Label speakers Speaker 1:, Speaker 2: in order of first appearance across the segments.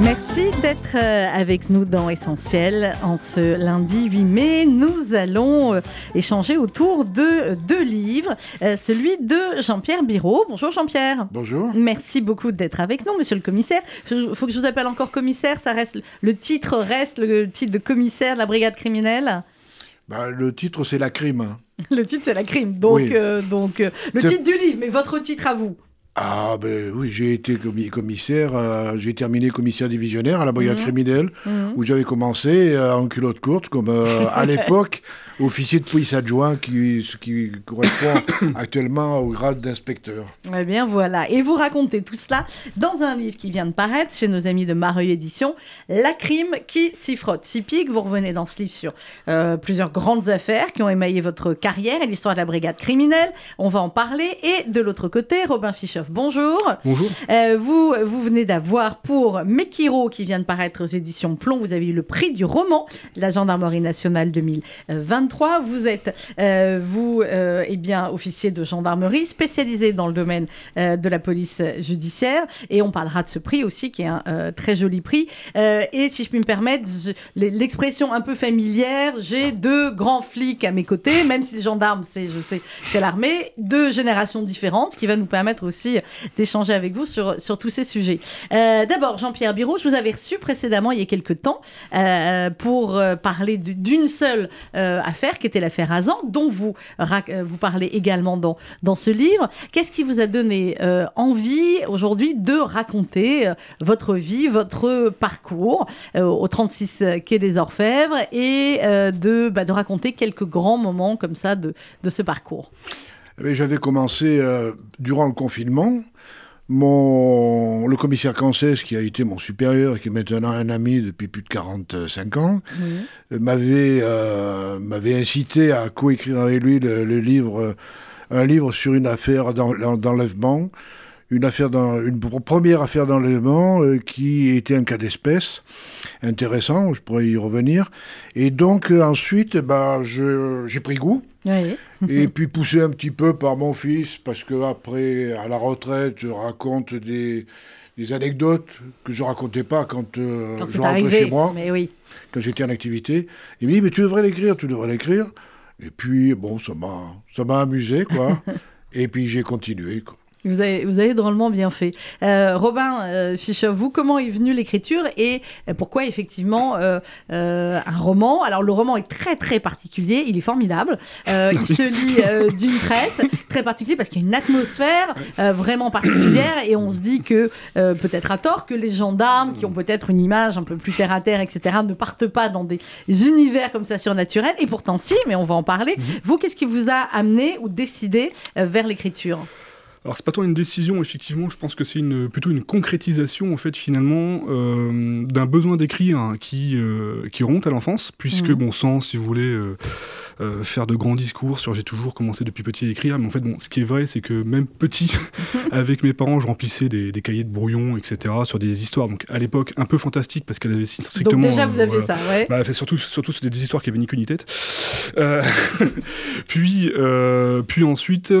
Speaker 1: Merci d'être euh, avec nous dans Essentiel en ce lundi 8 mai. Nous allons euh, échanger autour de deux livres. Euh, celui de Jean-Pierre Biraud. Bonjour Jean-Pierre.
Speaker 2: Bonjour.
Speaker 1: Merci beaucoup d'être avec nous, monsieur le commissaire. Il faut que je vous appelle encore commissaire. Ça reste, le titre reste le titre de commissaire de la brigade criminelle?
Speaker 2: Bah, Le titre, c'est la crime.
Speaker 1: le titre, c'est la crime. Donc, donc le titre du livre, mais votre titre à vous
Speaker 2: ah ben oui, j'ai été commissaire, euh, j'ai terminé commissaire divisionnaire à la brigade mmh. criminelle, mmh. où j'avais commencé euh, en culotte courte, comme euh, à l'époque officier de police adjoint, qui, ce qui correspond actuellement au grade d'inspecteur.
Speaker 1: Eh bien voilà, et vous racontez tout cela dans un livre qui vient de paraître chez nos amis de Mareuil Édition, La crime qui s'y frotte. Si pique, vous revenez dans ce livre sur plusieurs grandes affaires qui ont émaillé votre carrière et l'histoire de la brigade criminelle. On va en parler. Et de l'autre côté, Robin Fischer bonjour.
Speaker 3: Bonjour.
Speaker 1: Euh, vous, vous venez d'avoir pour Mekiro, qui vient de paraître aux éditions Plomb, vous avez eu le prix du roman de la Gendarmerie nationale 2023. Vous êtes, euh, vous, euh, eh bien, officier de gendarmerie, spécialisé dans le domaine de la police judiciaire. Et on parlera de ce prix aussi, qui est un très joli prix. et si je puis me permettre, l'expression un peu familière, j'ai deux grands flics à mes côtés, même si les gendarmes, c'est, je sais, c'est l'armée, deux générations différentes, qui va nous permettre aussi d'échanger avec vous sur, sur tous ces sujets. Euh, d'abord, Jean-Pierre Biraud, je vous avais reçu précédemment, il y a quelques temps, euh, pour euh, parler d'une seule affaire, qui était l'affaire Azan, dont vous, vous parlez également dans, dans ce livre. Qu'est-ce qui vous a donné envie aujourd'hui de raconter votre vie, votre parcours au 36 quai des Orfèvres et de, bah, de raconter quelques grands moments comme ça de, de ce parcours?
Speaker 2: Eh j'avais commencé euh, durant le confinement. Mon, le commissaire Cancès, qui a été mon supérieur, qui est maintenant un ami depuis plus de 45 ans, euh, m'avait, euh, incité à coécrire avec lui le, livre, un livre sur une affaire d'enlèvement, une, affaire dans, une première affaire d'enlèvement qui était un cas d'espèce intéressant, je pourrais y revenir. Et donc ensuite, bah, j'ai pris goût. Et puis poussé un petit peu par mon fils, parce que après, à la retraite, je raconte des, des anecdotes que je racontais pas quand, euh, je rentrais chez moi,
Speaker 1: mais oui.
Speaker 2: quand j'étais en activité. Il me dit, mais tu devrais l'écrire, tu devrais l'écrire. Et puis, bon, ça m'a amusé, quoi. et puis j'ai continué, quoi.
Speaker 1: Vous avez, vous avez drôlement bien fait. Euh, Robin euh, Fischer, vous, comment est venue l'écriture et pourquoi effectivement euh, un roman? Alors le roman est très très particulier, il est formidable. il se lit d'une traite, très particulier parce qu'il y a une atmosphère vraiment particulière et on se dit que, peut-être à tort, que les gendarmes qui ont peut-être une image un peu plus terre à terre, etc., ne partent pas dans des univers comme ça surnaturels. Et pourtant si, mais on va en parler. Mhm. Vous, qu'est-ce qui vous a amené ou décidé vers l'écriture?
Speaker 3: Alors c'est pas tant une décision, effectivement, je pense que c'est une, plutôt une concrétisation, en fait, finalement, euh, d'un besoin d'écrire qui, euh, qui remonte à l'enfance, puisque, mmh. bon sang, si vous voulez... Euh, euh, faire de grands discours sur j'ai toujours commencé depuis petit à écrire. Mais en fait, bon, ce qui est vrai, c'est que même petit, avec mes parents, je remplissais des, cahiers de brouillon, etc., sur des histoires. Donc à l'époque, un peu fantastiques parce qu'elle avait strictement.
Speaker 1: Donc déjà, vous aviez ça, ouais.
Speaker 3: Bah, surtout, surtout sur des histoires qui avaient ni queue ni tête. Euh, puis, euh, puis ensuite,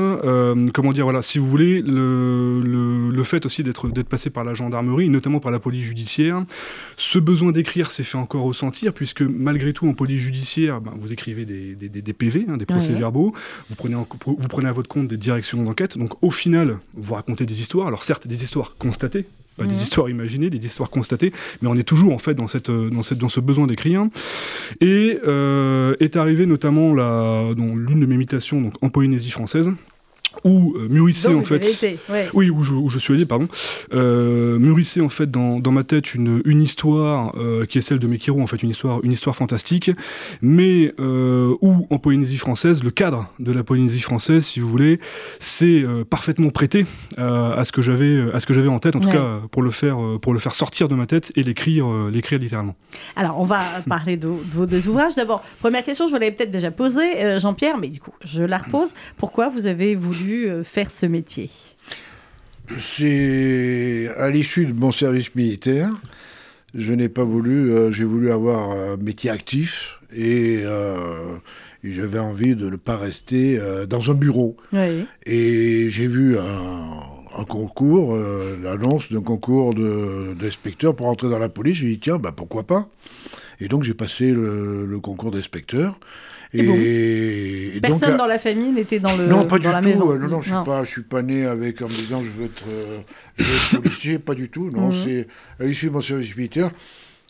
Speaker 3: comment dire, voilà, si vous voulez, le, le, le fait aussi d'être passé par la gendarmerie, notamment par la police judiciaire, ce besoin d'écrire s'est fait encore ressentir puisque malgré tout, en police judiciaire, ben, vous écrivez des des, PV, hein, des procès-verbaux, vous, prenez vous prenez à votre compte des directions d'enquête, donc au final, vous racontez des histoires, alors certes des histoires constatées, pas des histoires imaginées, des histoires constatées, mais on est toujours en fait dans, cette, dans, cette, dans ce besoin d'écrire. Et euh, est arrivé notamment l'une de mes imitations donc, en Polynésie française, où euh, mûrissait en fait, oui, où je, suis allé, pardon, euh, mûrissait en fait dans, dans, ma tête une, une histoire euh, qui est celle de Mekiro, en fait une histoire, une histoire fantastique, mais euh, où en Polynésie française, le cadre de la Polynésie française, si vous voulez, c'est parfaitement prêté à ce que j'avais, à ce que j'avais en tête, en tout cas pour le faire, pour le faire sortir de ma tête et l'écrire, l'écrire littéralement.
Speaker 1: Alors on va parler de, vos deux ouvrages. D'abord, première question, je vous l'avais peut-être déjà posée, Jean-Pierre, mais du coup, je la repose. Pourquoi vous avez voulu euh, faire ce métier
Speaker 2: C'est à l'issue de mon service militaire. Je n'ai pas voulu, euh, j'ai voulu avoir un métier actif et, euh, et j'avais envie de ne pas rester euh, dans un bureau.
Speaker 1: Oui.
Speaker 2: Et j'ai vu un, un concours, euh, l'annonce d'un concours de- d'inspecteur pour entrer dans la police. J'ai dit, tiens, bah, pourquoi pas? Et donc j'ai passé le, le concours d'inspecteur.
Speaker 1: Et bon
Speaker 2: et donc,
Speaker 1: Personne
Speaker 2: à-
Speaker 1: dans la famille n'était dans le
Speaker 2: non, pas
Speaker 1: dans
Speaker 2: du
Speaker 1: la
Speaker 2: tout.
Speaker 1: maison.
Speaker 2: euh, Non, non, je suis pas, je suis pas né avec en me disant je veux être, euh, je veux être policier, pas du tout. Non,
Speaker 1: Mhm.
Speaker 2: c'est à l'issue de mon service militaire,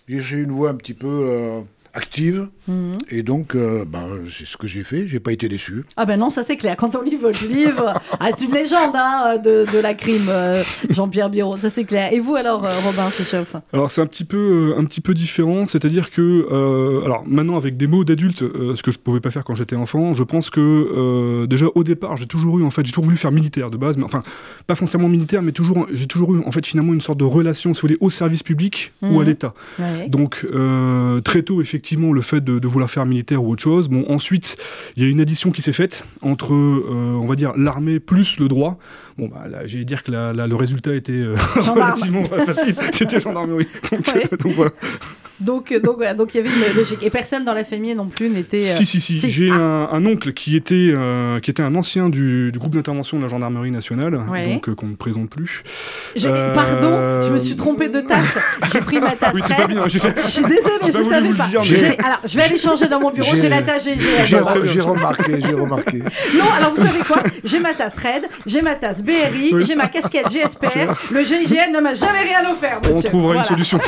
Speaker 2: j'ai j'ai une voix un petit peu euh, active,
Speaker 1: Mhm.
Speaker 2: et donc euh, ben, c'est ce que j'ai fait. J'ai pas été déçu.
Speaker 1: Ah ben non, ça c'est clair. Quand on lit votre livre, ah, c'est une légende hein, de, de la crime, euh, Jean-Pierre Biro, ça c'est clair. Et vous alors, euh, Robin Fischoff
Speaker 3: Alors c'est un petit peu euh, un petit peu différent, c'est-à-dire que euh, alors maintenant avec des mots d'adulte, euh, ce que je pouvais pas faire quand j'étais enfant, je pense que euh, déjà au départ j'ai toujours eu en fait j'ai toujours voulu faire militaire de base, mais enfin pas forcément militaire, mais toujours j'ai toujours eu en fait finalement une sorte de relation si vous voulez au service public ou à
Speaker 1: Mhm.
Speaker 3: l'État.
Speaker 1: Ouais.
Speaker 3: Donc euh, très tôt effectivement le fait de, de vouloir faire militaire ou autre chose. Bon ensuite il y a une addition qui s'est faite entre euh, on va dire l'armée plus le droit. Bon bah là j'ai dire que la- la- le résultat était euh, relativement facile, c'était gendarmerie. Donc,
Speaker 1: Ouais.
Speaker 3: euh, donc voilà.
Speaker 1: Donc, euh, donc, voilà, donc il y avait une logique. Et personne dans la famille non plus n'était. euh,
Speaker 3: Si, si, si.
Speaker 1: si.
Speaker 3: J'ai
Speaker 1: Ah.
Speaker 3: un, un oncle qui était, euh, qui était un ancien du, du groupe d'intervention de la gendarmerie nationale,
Speaker 1: Ouais.
Speaker 3: donc euh, qu'on ne présente plus.
Speaker 1: je-
Speaker 3: Euh,
Speaker 1: Pardon, je me suis trompée de tasse. J'ai pris ma tasse.
Speaker 3: Oui, c'est pas
Speaker 1: Red.
Speaker 3: bien. Fait.
Speaker 1: Je suis désolée,
Speaker 3: J'ai
Speaker 1: je savais pas.
Speaker 3: dire, mais-
Speaker 1: J'ai- Alors, je vais aller changer dans mon bureau.
Speaker 2: J'ai-
Speaker 1: la tasse GGL.
Speaker 2: J'ai remarqué, j'ai remarqué.
Speaker 1: Non, alors vous savez quoi? J'ai ma tasse Red, j'ai ma tasse BRI,
Speaker 3: Oui.
Speaker 1: j'ai ma casquette GSPR. Le GIGN ne m'a jamais rien offert, monsieur.
Speaker 3: On trouvera
Speaker 1: Voilà.
Speaker 3: une solution.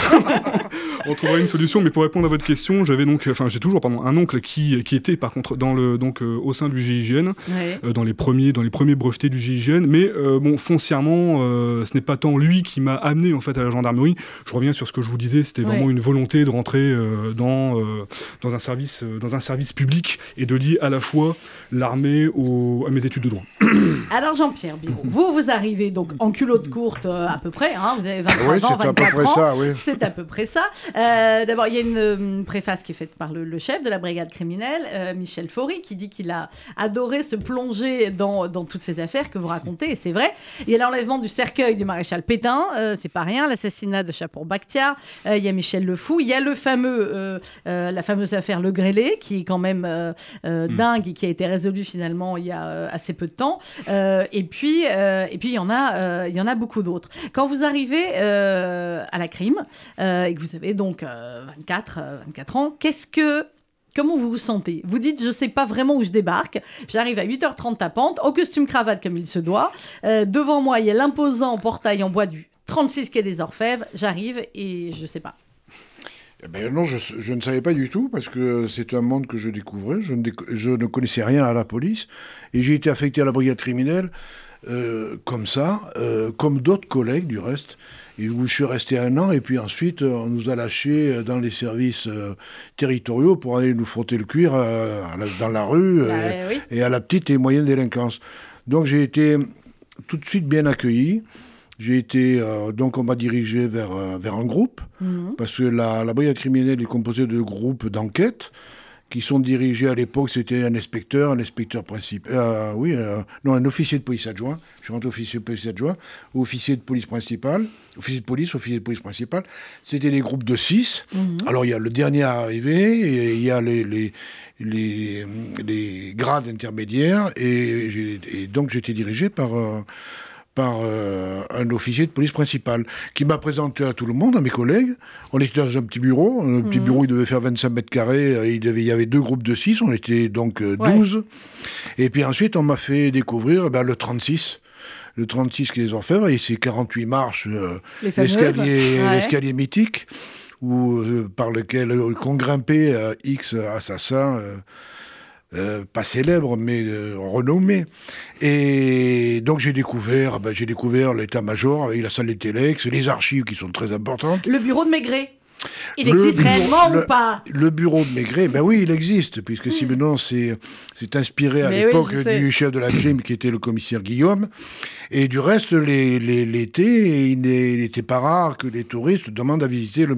Speaker 3: on trouvera une solution, mais pour répondre à votre question, j'avais donc, enfin, j'ai toujours, pardon, un oncle qui, qui était par contre dans le, donc euh, au sein du GIGN,
Speaker 1: Ouais.
Speaker 3: euh, dans les premiers, dans les premiers brevetés du GIGN, mais euh, bon, foncièrement, euh, ce n'est pas tant lui qui m'a amené en fait à la gendarmerie. Je reviens sur ce que je vous disais, c'était vraiment
Speaker 1: Ouais.
Speaker 3: une volonté de rentrer euh, dans euh, dans un service, euh, dans un service public et de lier à la fois l'armée à mes études de droit.
Speaker 1: Alors Jean-Pierre Biro, vous, vous arrivez donc en culotte courte euh, à peu près, hein, vous avez 23
Speaker 2: Oui,
Speaker 1: ans,
Speaker 2: c'est à
Speaker 1: 24
Speaker 2: peu près
Speaker 1: ans.
Speaker 2: ça, oui.
Speaker 1: C'est à peu près ça. Euh, D'abord, il y a une euh, préface qui est faite par le, le chef de la brigade criminelle, euh, Michel Faury, qui dit qu'il a adoré se plonger dans, dans toutes ces affaires que vous racontez, et c'est vrai. Il y a l'enlèvement du cercueil du maréchal Pétain, euh, c'est pas rien, l'assassinat de Chapour-Bakhtiar, euh, il y a Michel Le Fou, il y a le fameux, euh, euh, la fameuse affaire Le Grêlé, qui est quand même euh, euh,
Speaker 3: Mm.
Speaker 1: dingue et qui a été résolue finalement il y a euh, assez peu de temps. Euh, et puis, euh, et puis il y en a, euh, il y en a beaucoup d'autres. Quand vous arrivez euh, à la crime euh, et que vous avez donc euh, 24, euh, 24 ans, qu'est-ce que Comment vous vous sentez? Vous dites, je sais pas vraiment où je débarque. J'arrive à 8h30 tapante, au costume cravate comme il se doit. Euh, devant moi, il y a l'imposant portail en bois du 36 quai des Orfèvres. J'arrive et je sais pas.
Speaker 2: Eh ben non, je, ne savais pas du tout, parce que c'est un monde que je découvrais. Je ne, je ne connaissais rien à la police. Et j'ai été affecté à la brigade criminelle euh, comme ça, euh, comme d'autres collègues du reste. Où je suis resté un an, et puis ensuite, euh, on nous a lâchés dans les services euh, territoriaux pour aller nous frotter le cuir la- dans la rue
Speaker 1: Bah, oui.
Speaker 2: et à la petite et moyenne délinquance. Donc j'ai été tout de suite bien accueilli. J'ai été, euh, donc on m'a dirigé vers, euh, vers un groupe,
Speaker 1: Mhm.
Speaker 2: parce que la, la brigade criminelle est composée de groupes d'enquête qui sont dirigés à l'époque, c'était un inspecteur, un inspecteur principal, euh, oui, euh, non, un officier de police adjoint, je suis rentré officier de police adjoint, ou officier de police principal, officier de police, officier de police principal, c'était des groupes de six.
Speaker 1: Mhm.
Speaker 2: Alors il y a le dernier arrivé, et il y a les, les, les, les grades intermédiaires, et donc j'étais dirigé par, euh, par euh, un officier de police principal, qui m'a présenté à tout le monde, à mes collègues. On était dans un petit bureau, un petit
Speaker 1: Mhm.
Speaker 2: bureau, il devait faire 25 mètres carrés, euh, il, devait, il y avait deux groupes de six, on était donc euh,
Speaker 1: Ouais.
Speaker 2: 12. Et puis ensuite, on m'a fait découvrir ben, le 36. Le 36 qui est les Orfèvres, et c'est 48 marches, euh, l'escalier
Speaker 1: Ouais.
Speaker 2: mythique où, euh, par lequel euh, qu'ont grimpé euh, X assassins, euh, pas célèbres, mais euh, renommés. Et donc j'ai découvert, ben, j'ai découvert l'état-major avec la salle des téléx, les archives qui sont très importantes.
Speaker 1: Le bureau de Maigret. Il existe
Speaker 2: bureau-
Speaker 1: réellement
Speaker 2: le-
Speaker 1: ou pas
Speaker 2: Le bureau de Maigret, ben oui, il existe, puisque Simenon s'est inspiré à
Speaker 1: oui,
Speaker 2: l'époque du chef de la crime qui était le commissaire Guillaume. Et du reste, l'été, il n'était pas rare que les touristes demandent à visiter le,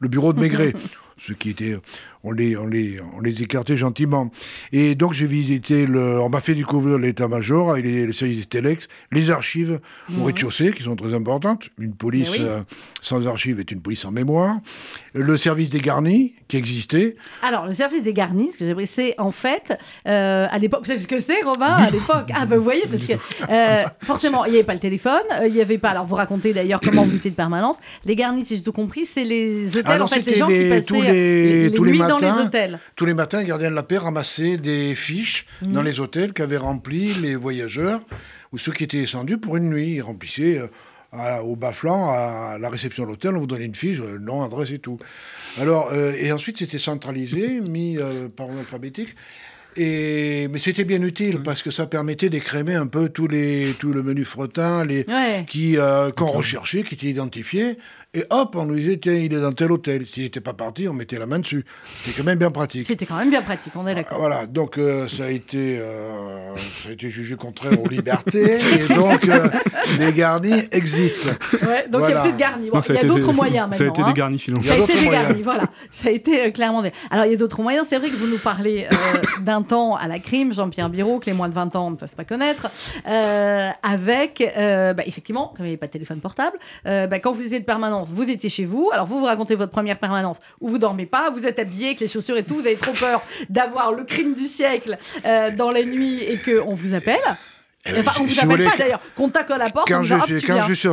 Speaker 2: le bureau de Maigret. ceux qui étaient on les, on les, on les écartait gentiment. Et donc j'ai visité, le, on m'a fait découvrir l'état-major avec les, les services des Telex, les archives au rez-de-chaussée qui sont très importantes. Une police
Speaker 1: oui.
Speaker 2: euh, sans archives est une police sans mémoire. Le service des garnis qui existait.
Speaker 1: Alors, le service des garnis, ce que j'ai c'est en fait, euh, à l'époque, vous savez ce que c'est, Robin, à l'époque? Ah, ben vous voyez, parce que euh, forcément, il n'y avait pas le téléphone, il n'y avait pas. Alors, vous racontez d'ailleurs comment vous étiez de permanence. Les garnis, si j'ai tout compris, c'est les hôtels,
Speaker 2: Ah non,
Speaker 1: en fait, les gens
Speaker 2: les-
Speaker 1: qui passaient
Speaker 2: tous les-
Speaker 1: les,
Speaker 2: tous les
Speaker 1: nuits dans les hôtels.
Speaker 2: Tous les matins, les gardiens de la paix ramassaient des fiches
Speaker 1: Mhm.
Speaker 2: dans les hôtels qu'avaient remplis les voyageurs ou ceux qui étaient descendus pour une nuit. Ils remplissaient euh, à- au bas flanc, à la réception de l'hôtel, on vous donnait une fiche, euh, nom, adresse et tout. Alors, euh, et ensuite, c'était centralisé, mis euh, par ordre alphabétique. Et, mais c'était bien utile parce que ça permettait d'écrémer un peu tous les, tout le menu fretin, les,
Speaker 1: Ouais.
Speaker 2: qui euh, qu'on recherchait, qui étaient identifiés. Et hop, on nous disait, tiens, il est dans tel hôtel. S'il n'était pas parti, on mettait la main dessus. C'était quand même bien pratique.
Speaker 1: C'était quand même bien pratique, on est d'accord.
Speaker 2: Voilà, donc euh, ça, a été, euh, ça a été jugé contraire aux libertés, et donc euh, les garnis exit.
Speaker 1: Ouais, donc il n'y a plus de garnis. Bon,
Speaker 3: Non, ça
Speaker 1: il y a d'autres moyens maintenant.
Speaker 3: Ça a été
Speaker 1: hein.
Speaker 3: des garnis finalement.
Speaker 2: Il y a
Speaker 1: Ça a été voilà. Ça a été euh, clairement des... Alors, il y a d'autres moyens. C'est vrai que vous nous parlez euh, d'un temps à la crime, Jean-Pierre Biro, que les moins de 20 ans ne peuvent pas connaître, euh, avec, euh, bah, effectivement, comme il n'y avait pas de téléphone portable, euh, bah, quand vous étiez de permanence, vous étiez chez vous, alors vous vous racontez votre première permanence où vous dormez pas, vous êtes habillé avec les chaussures et tout, vous avez trop peur d'avoir le crime du siècle euh, dans les nuits et qu'on vous appelle.
Speaker 2: Eh
Speaker 1: Enfin, on vous appelle pas d'ailleurs, qu'on tape à la porte,
Speaker 2: Quand je,
Speaker 1: dit,
Speaker 2: quand je suis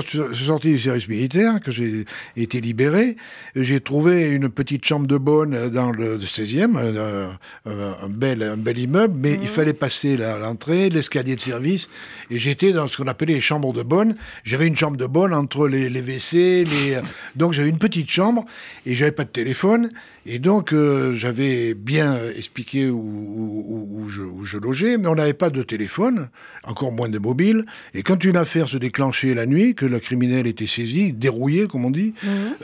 Speaker 2: sorti- du service militaire, que j'ai été libéré, j'ai trouvé une petite chambre de bonne dans le 16e, euh, euh, un, bel, un bel immeuble, mais il fallait passer l'entrée, l'escalier de service, et j'étais dans ce qu'on appelait les chambres de bonne. J'avais une chambre de bonne entre les, les WC, les, donc j'avais une petite chambre, et j'avais pas de téléphone, et donc euh, j'avais bien expliqué où, où- où- où je, où je logeais, mais on n'avait pas de téléphone, encore moins de mobile. Et quand une affaire se déclenchait la nuit, que le criminel était saisi, dérouillé, comme on dit,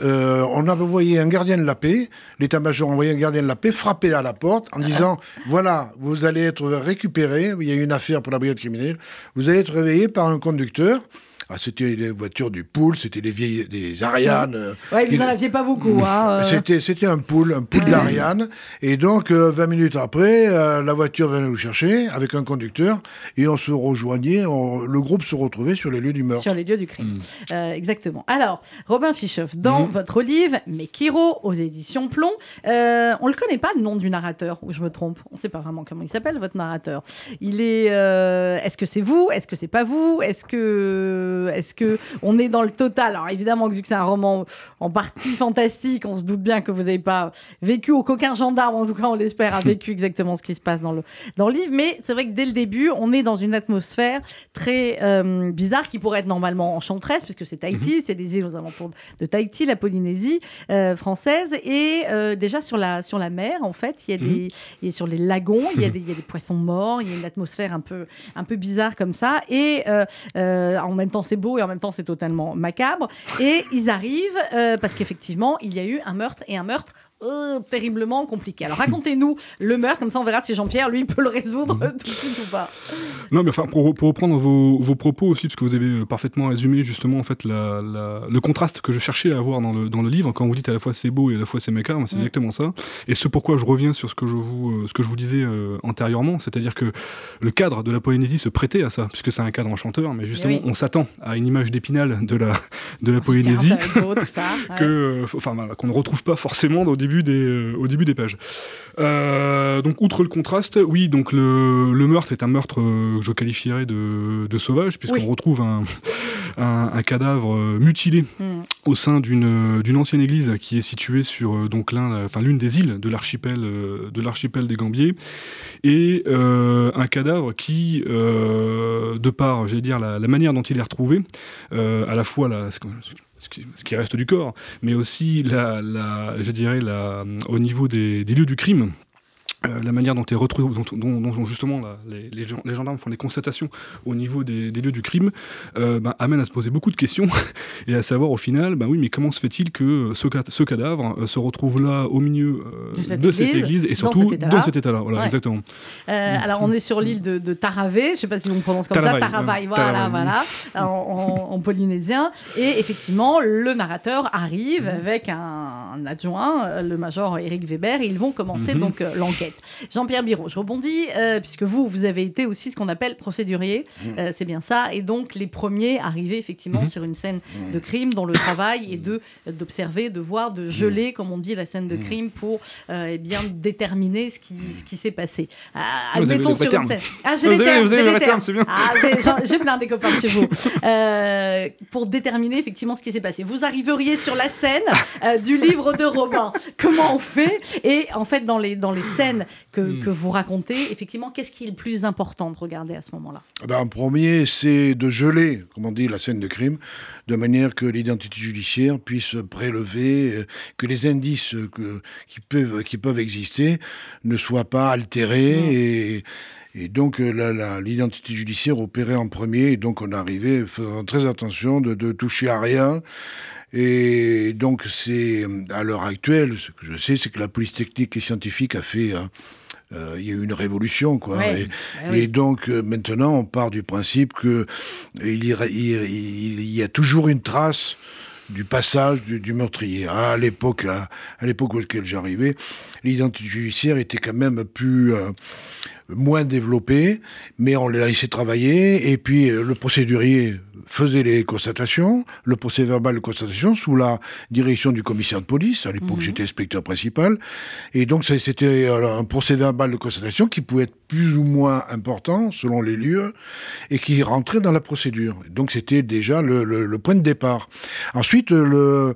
Speaker 2: euh, on avait envoyé un gardien de la paix, l'état-major a envoyé un gardien de la paix frapper à la porte en disant Voilà, vous allez être récupéré, il y a eu une affaire pour la brigade criminelle, vous allez être réveillé par un conducteur. Ah, c'était les voitures du pool, c'était les vieilles, des Ariane. euh,
Speaker 1: Ouais,
Speaker 2: qui-
Speaker 1: vous en aviez pas beaucoup. Hein, euh.
Speaker 2: c'était, c'était un pool, un pool d'Ariane. Et donc, euh, 20 minutes après, euh, la voiture venait nous chercher avec un conducteur et on se rejoignait, on- le groupe se retrouvait sur les lieux du meurtre.
Speaker 1: Sur les lieux du crime.
Speaker 3: Mm.
Speaker 1: Exactement. Alors, Robin Fischoff, dans
Speaker 3: Mhm.
Speaker 1: votre livre, Mekiro, aux éditions Plomb, on ne le connaît pas le nom du narrateur, ou je me trompe On ne sait pas vraiment comment il s'appelle, votre narrateur. Il est. est-ce que c'est vous Est-ce que c'est pas vous Est-ce que. Est-ce que. On est dans le total? Alors, évidemment, vu que c'est un roman en partie fantastique, on se doute bien que vous n'avez pas vécu, ou qu'aucun gendarme, en tout cas, on l'espère, a vécu exactement ce qui se passe dans le, dans le livre. Mais c'est vrai que dès le début, on est dans une atmosphère très euh, bizarre qui pourrait être normalement enchanteresse, puisque c'est Tahiti, c'est des îles aux alentours de Tahiti, la Polynésie euh, française. Et euh, déjà sur la, sur la mer, en fait, il y a des, y a sur les lagons, il y, a des, il y a des poissons morts, il y a une atmosphère un peu, un peu bizarre comme ça. Et euh, euh, en même temps, c'est beau et en même temps, c'est totalement macabre. Et ils arrivent euh, parce qu'effectivement, il y a eu un meurtre et un meurtre euh, terriblement compliqué. Alors racontez-nous le meurtre, comme ça on verra si Jean-Pierre, lui, peut le résoudre tout de suite ou pas.
Speaker 3: Non, mais enfin, pour, pour reprendre vos, vos propos aussi, parce que vous avez parfaitement résumé justement en fait la, la- le contraste que je cherchais à avoir dans le, dans le livre. Quand vous dites à la fois c'est beau et à la fois c'est macabre, c'est
Speaker 1: Mm.
Speaker 3: exactement ça. Et ce pourquoi je reviens sur ce que je vous, euh, ce que je vous disais euh, antérieurement, c'est-à-dire que le cadre de la Polynésie se prêtait à ça, puisque c'est un cadre enchanteur, mais justement
Speaker 1: oui.
Speaker 3: on s'attend à une image d'épinal de la, de la Polynésie.
Speaker 1: Ouais.
Speaker 3: que, euh, f- enfin, qu'on ne retrouve pas forcément au début des, euh, au début des pages. Euh, donc, outre le contraste, oui, donc le, le meurtre est un meurtre euh, que je qualifierais de, de sauvage, puisqu'on
Speaker 1: Oui.
Speaker 3: retrouve un, un, un cadavre mutilé
Speaker 1: Mm.
Speaker 3: au sein d'une ancienne église qui est située sur donc l'un, enfin l'une des îles de l'archipel de l'archipel des Gambiers, et euh, un cadavre qui, euh, de par, j'allais dire la, la manière dont il est retrouvé, euh, à la fois la, ce, qui, reste du corps, mais aussi je dirais au niveau des, des lieux du crime. Euh, la manière dont, retrouvé, dont, dont, dont justement les, les, gendarmes font des constatations au niveau des, des lieux du crime euh, ben, amène à se poser beaucoup de questions et à savoir au final, ben oui, mais comment se fait-il que ce, ce cadavre euh, se retrouve là au milieu euh, cette de cette église et surtout dans cet état-là, voilà,
Speaker 1: ouais.
Speaker 3: exactement.
Speaker 1: Alors on est sur l'île de, de Taravé, je ne sais pas si on prononce comme
Speaker 3: Taravaï,
Speaker 1: ça, Taravaï,
Speaker 3: ouais.
Speaker 1: voilà, voilà, en, en, en, polynésien. Et effectivement, le narrateur arrive
Speaker 3: Mm.
Speaker 1: avec un, un, adjoint, le major Eric Weber, et ils vont commencer
Speaker 3: Mm -hmm.
Speaker 1: donc l'enquête. Jean-Pierre Biro, je rebondis, euh, puisque vous, vous avez été aussi ce qu'on appelle procédurier,
Speaker 2: Mmh.
Speaker 1: euh, c'est bien ça, et donc les premiers arrivés effectivement
Speaker 3: Mhm.
Speaker 1: sur une scène de crime dont le travail est de d'observer, de voir, de geler, comme on dit, la scène de crime pour euh, eh bien déterminer ce qui, ce qui s'est passé. Ah, admettons sur une scène. Ah, j'ai les termes, j'ai les termes. Ah, j'ai plein des copains chez vous. Pour déterminer effectivement ce qui s'est passé. Vous arriveriez sur la scène du livre de Robin. Comment on fait? Et en fait, dans les, dans les scènes que,
Speaker 2: Hmm.
Speaker 1: mm. que vous racontez, effectivement, qu'est-ce qui est le plus important de regarder à ce moment-là?
Speaker 2: Ben, En premier, c'est de geler, comme on dit, la scène de crime, de manière que l'identité judiciaire puisse prélever, euh, que les indices que, qui, peuvent, qui peuvent exister ne soient pas altérés
Speaker 1: Hmm.
Speaker 2: mmh. et. Et donc, l'identité judiciaire opérait en premier, et donc on arrivait faisant très attention de, de toucher à rien. Et donc, c'est à l'heure actuelle, ce que je sais, c'est que la police technique et scientifique a fait. Euh, euh, il y a eu une révolution, quoi.
Speaker 1: Ouais,
Speaker 2: et, donc euh, maintenant, on part du principe que il y, il, il y a toujours une trace du passage du, du meurtrier. À l'époque, à, à l'époque auquel j'arrivais, l'identité judiciaire était quand même plus euh, moins développée, mais on l'a laissé travailler. Et puis euh, le procédurier faisait les constatations, le procès verbal de constatation sous la direction du commissaire de police. À l'époque, mmh. j'étais inspecteur principal. Et donc, c'était un procès verbal de constatation qui pouvait être plus ou moins important selon les lieux et qui rentrait dans la procédure. Donc, c'était déjà le, le, le, point de départ. Ensuite, le,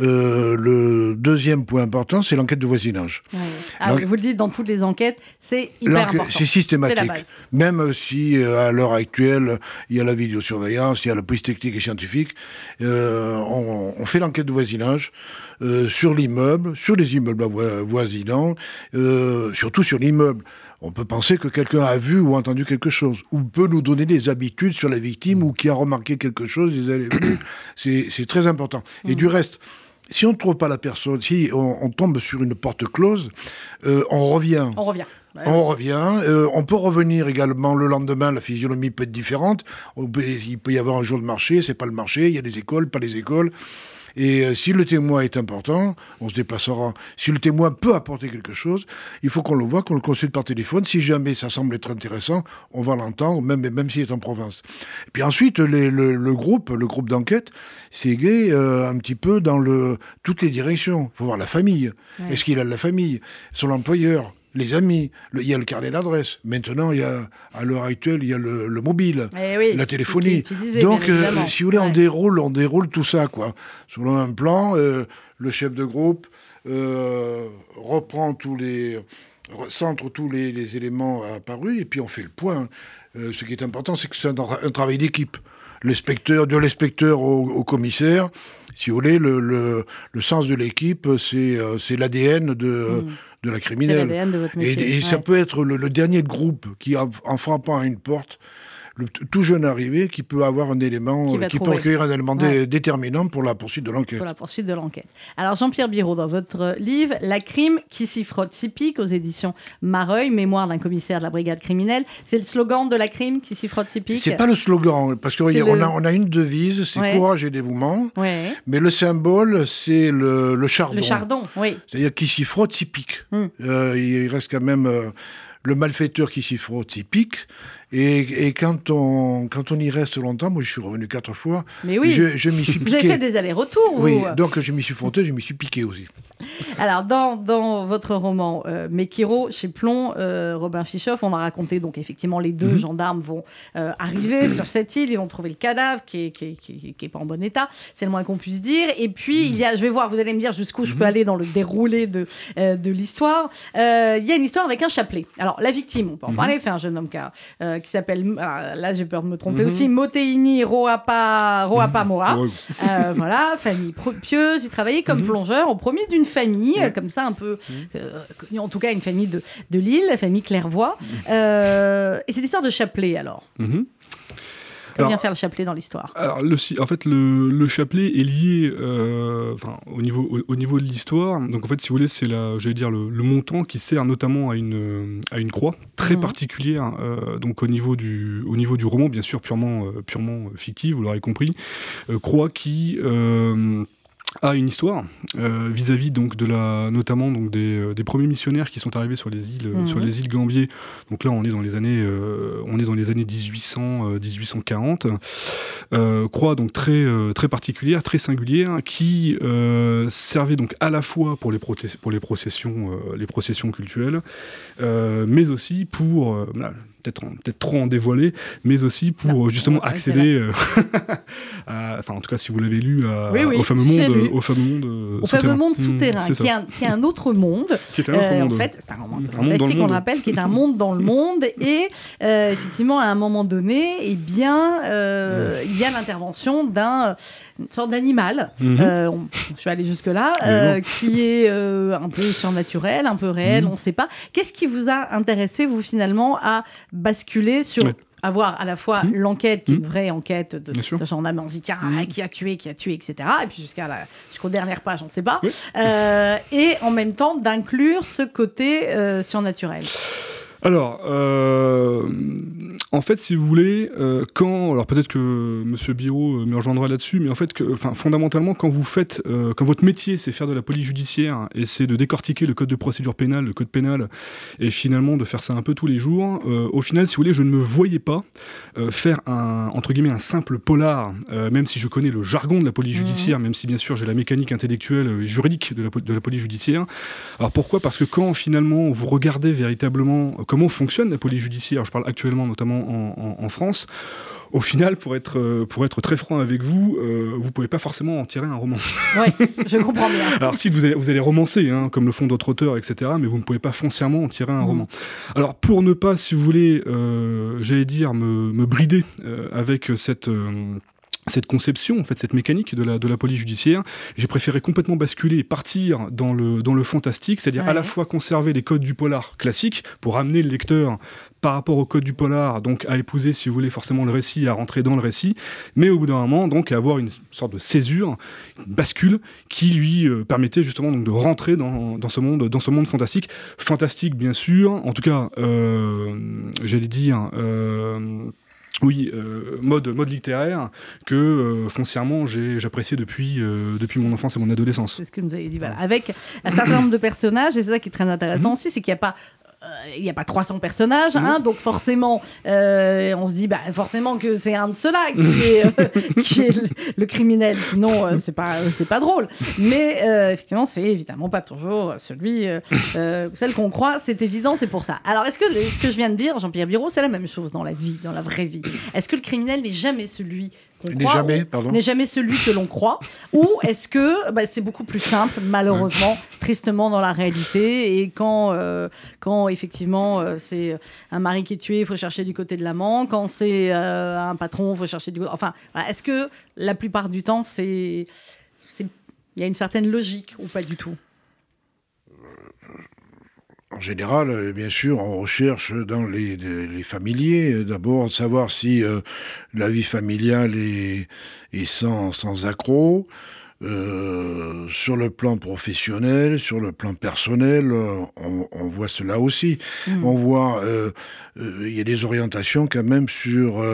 Speaker 2: euh, le deuxième point important, c'est l'enquête de voisinage.
Speaker 1: Ouais. Alors, vous le dites dans toutes les enquêtes, c'est hyper important.
Speaker 2: C'est systématique. Même si euh, à l'heure actuelle, il y a la vidéosurveillance, il y a la police technique et scientifique, euh, on, on, fait l'enquête de voisinage euh, sur l'immeuble, sur les immeubles voisinants, euh, surtout sur l'immeuble. On peut penser que quelqu'un a vu ou entendu quelque chose, ou peut nous donner des habitudes sur la victime, ou qui a remarqué quelque chose. C'est très important. Et du reste, si on ne trouve pas la personne, si on, on tombe sur une porte close, euh, on revient.
Speaker 1: On revient.
Speaker 2: On revient. Euh, on peut revenir également le lendemain. La physionomie peut être différente. Peut, il peut y avoir un jour de marché. C'est pas le marché. Il y a des écoles, pas les écoles. Et euh, si le témoin est important, on se déplacera. Si le témoin peut apporter quelque chose, il faut qu'on le voit, qu'on le consulte par téléphone. Si jamais ça semble être intéressant, on va l'entendre, même, même s'il est en province. Et puis ensuite, les, le, le, groupe, le groupe d'enquête, c'est gay euh, un petit peu dans le, toutes les directions. Il faut voir la famille. Ouais. Est-ce qu'il a de la famille? Son employeur les amis, le, il y a le carnet d'adresse. Maintenant, il y a, à l'heure actuelle, il y a le, le mobile,
Speaker 1: eh oui,
Speaker 2: la téléphonie.
Speaker 1: Utilisé,
Speaker 2: Donc, euh, si vous voulez, ouais. on déroule, on déroule tout ça, quoi. Selon un plan, euh, le chef de groupe euh, reprend tous les, centre tous les, les, éléments apparus et puis on fait le point. Ce qui est important, c'est que c'est un, un, travail d'équipe. L'inspecteur, de l'inspecteur au, au, commissaire, si vous voulez, le, le, le sens de l'équipe, c'est l'ADN de. Mmh de la criminelle.
Speaker 1: De votre
Speaker 2: métier, et, et
Speaker 1: ouais.
Speaker 2: ça peut être le, le, dernier groupe qui, en, en frappant à une porte, le tout jeune arrivé qui peut avoir un élément,
Speaker 1: qui,
Speaker 2: qui peut accueillir un élément
Speaker 1: ouais.
Speaker 2: déterminant pour la poursuite de l'enquête.
Speaker 1: Pour la poursuite de l'enquête. Alors Jean-Pierre Biro, dans votre livre, La crime qui s'y frotte s'y pique aux éditions Mareuil, mémoire d'un commissaire de la brigade criminelle, c'est le slogan de la crime qui s'y frotte s'y pique
Speaker 2: C'est pas le slogan, parce qu'on le... a, on a une devise, c'est ouais. courage et dévouement,
Speaker 1: ouais.
Speaker 2: mais le symbole, c'est le, le, chardon.
Speaker 1: Le chardon, oui.
Speaker 2: C'est-à-dire qui s'y frotte s'y pique.
Speaker 1: Hum.
Speaker 2: Euh, il reste quand même... Euh, le malfaiteur qui s'y frotte, s'y pique. Et, et, quand, on, quand on y reste longtemps, moi je suis revenu quatre fois,
Speaker 1: Mais oui.
Speaker 2: je, je m'y suis piqué.
Speaker 1: Vous avez fait des allers-retours
Speaker 2: Oui, donc je m'y suis frotté, je m'y suis piqué aussi.
Speaker 1: Alors, dans, dans votre roman euh, Mekiro, chez Plomb, euh, Robin Fischoff, on a raconté donc effectivement les deux
Speaker 2: Mhm.
Speaker 1: mmh. gendarmes vont euh, arriver sur cette île, ils vont trouver le cadavre qui est, qui qui qui est pas en bon état, c'est le moins qu'on puisse dire. Et puis,
Speaker 2: Mhm.
Speaker 1: il y a, je vais voir, vous allez me dire jusqu'où je peux aller dans le déroulé de, euh, de l'histoire. Euh, il y a une histoire avec un chapelet. Alors, la victime, on peut en
Speaker 2: Mhm.
Speaker 1: parler, fait un jeune homme qui, a, euh, qui s'appelle, ah, là j'ai peur de me tromper
Speaker 3: Mhm.
Speaker 1: aussi, Moteini Roapa, Roapa Moa.
Speaker 3: Ouais.
Speaker 1: Euh, voilà, famille pieuse, il travaillait comme
Speaker 2: Mhm.
Speaker 1: plongeur au premier d'une famille
Speaker 3: Ouais.
Speaker 1: comme ça, un peu
Speaker 3: Mhm.
Speaker 1: euh, en tout cas une famille de, de Lille, la famille Clairvoy. Euh, et c'est l'histoire de chapelet, alors? Que
Speaker 3: Alors-
Speaker 1: vient faire le chapelet dans l'histoire
Speaker 3: Alors, le, en fait, le, le chapelet est lié euh, enfin, au, niveau, au, au niveau de l'histoire. Donc, en fait, si vous voulez, c'est dire le, le montant qui sert notamment à une, à une croix très
Speaker 1: Mhm.
Speaker 3: particulière. euh, donc, au niveau, du, au niveau du roman, bien sûr, purement, euh, purement fictive, vous l'aurez compris. Euh, croix qui. Euh, a une histoire euh, vis-à-vis donc de la notamment donc des, euh, des premiers missionnaires qui sont arrivés sur les îles
Speaker 1: Mhm.
Speaker 3: sur les îles Gambier donc là on est dans les années euh, on est dans les années 1800 euh, 1840 euh, croix donc très euh, très particulière très singulière qui euh, servait donc à la fois pour les pour les processions euh, les processions cultuelles euh, mais aussi pour euh, peut-être peut-être trop en dévoiler mais aussi pour
Speaker 1: Non,
Speaker 3: euh, justement
Speaker 1: arrêter
Speaker 3: accéder euh, à- enfin en tout cas si vous l'avez lu à-
Speaker 1: Oui, oui,
Speaker 3: au fameux monde
Speaker 1: lu.
Speaker 3: au fameux monde euh,
Speaker 1: Au fameux
Speaker 3: souterrain.
Speaker 1: monde
Speaker 3: Mmh,
Speaker 1: souterrain, qui est, un, qui est un autre monde.
Speaker 3: Qui est un autre
Speaker 1: Euh,
Speaker 3: monde.
Speaker 1: En fait, c'est un roman
Speaker 3: le
Speaker 1: fantastique, on rappelle, qui est un monde dans le monde. Et euh, effectivement, à un moment donné, eh bien, euh, il y a l'intervention d'un une sorte d'animal.
Speaker 3: Mhm.
Speaker 1: Euh, je vais aller jusque-là, euh, qui est euh, un peu surnaturel, un peu réel,
Speaker 3: Mhm.
Speaker 1: on ne sait pas. Qu'est-ce qui vous a intéressé, vous, finalement, à basculer sur.
Speaker 3: Ouais.
Speaker 1: avoir à la fois
Speaker 3: Mhm.
Speaker 1: l'enquête, qui est une
Speaker 3: Mhm.
Speaker 1: vraie enquête de, de gendarme
Speaker 3: Mhm.
Speaker 1: qui a tué, qui a tué, etc. Et puis jusqu'à la- jusqu'aux dernières pages, on ne sait pas.
Speaker 3: Oui.
Speaker 1: Euh, et en même temps d'inclure ce côté euh, surnaturel.
Speaker 3: Alors, euh, en fait, si vous voulez, euh, quand, alors peut-être que Monsieur Biro euh, me rejoindra là-dessus, mais en fait, que, enfin, fondamentalement, quand vous faites, euh, quand votre métier, c'est faire de la police judiciaire et c'est de décortiquer le code de procédure pénale, le code pénal, et finalement de faire ça un peu tous les jours, au final, si vous voulez, je ne me voyais pas faire un entre guillemets un simple polar, même si je connais le jargon de la police
Speaker 1: Mhm.
Speaker 3: judiciaire, même si bien sûr j'ai la mécanique intellectuelle et juridique de la, po- de la police judiciaire. Alors pourquoi? Parce que quand finalement vous regardez véritablement comment fonctionne la police judiciaire, je parle actuellement notamment en, en- en France, au final, pour être, euh, pour être très franc avec vous, euh, vous pouvez pas forcément en tirer un roman.
Speaker 1: Oui, je comprends bien.
Speaker 3: Alors si vous allez, vous allez romancer, hein, comme le font d'autres auteurs, etc., mais vous ne pouvez pas foncièrement en tirer un
Speaker 1: Mhm.
Speaker 3: roman. Alors pour ne pas, si vous voulez, euh, j'allais dire, me, me brider euh, avec cette... cette conception, en fait, cette mécanique de la, de la police judiciaire, j'ai préféré complètement basculer et partir dans le, dans le fantastique, c'est-à-dire
Speaker 1: Ouais.
Speaker 3: à la fois conserver les codes du polar classique pour amener le lecteur par rapport au code du polar, donc à épouser, si vous voulez, forcément le récit, à rentrer dans le récit, mais au bout d'un moment, donc, à avoir une sorte de césure, une bascule, qui lui euh, permettait justement donc, de rentrer dans, dans, ce monde, dans ce monde fantastique. Fantastique, bien sûr, en tout cas, euh, j'allais dire... euh, oui, euh, mode, mode littéraire que euh, foncièrement j'ai- j'appréciais depuis, euh, depuis mon enfance et mon adolescence.
Speaker 1: C'est ce que nous avez dit. Voilà. Avec un certain nombre de personnages, et c'est ça qui est très
Speaker 3: Mhm.
Speaker 1: intéressant aussi, c'est qu'il n'y a pas. Euh, Il n'y a pas 300 personnages, hein, donc forcément, euh, on se dit bah, forcément que c'est un de ceux-là qui est, euh, qui est le, le criminel. Sinon, euh, c'est pas, c'est pas drôle. Mais effectivement, c'est évidemment pas toujours celui, celle qu'on croit. C'est évident, c'est pour ça. Alors, est-ce que ce que je viens de dire, Jean-Pierre Biro, c'est la même chose dans la vie, dans la vraie vie? Est-ce que le criminel n'est jamais celui
Speaker 2: N'est jamais, pardon
Speaker 1: n'est jamais celui que l'on croit Ou est-ce que bah, c'est beaucoup plus simple, malheureusement, tristement dans la réalité Et quand, euh, quand effectivement euh, c'est un mari qui est tué, il faut chercher du côté de l'amant. Quand c'est euh, un patron, il faut chercher du côté. Enfin, est-ce que la plupart du temps, c'est. c'est- Il y a une certaine logique ou pas du tout?
Speaker 2: En général, euh, bien sûr, on recherche dans les, familiers, euh, d'abord savoir si euh, la vie familiale est, est sans, sans accroc. Euh, sur le plan professionnel, sur le plan personnel, on, on voit cela aussi.
Speaker 1: Mm.
Speaker 2: On voit, euh, il y a des orientations quand même sur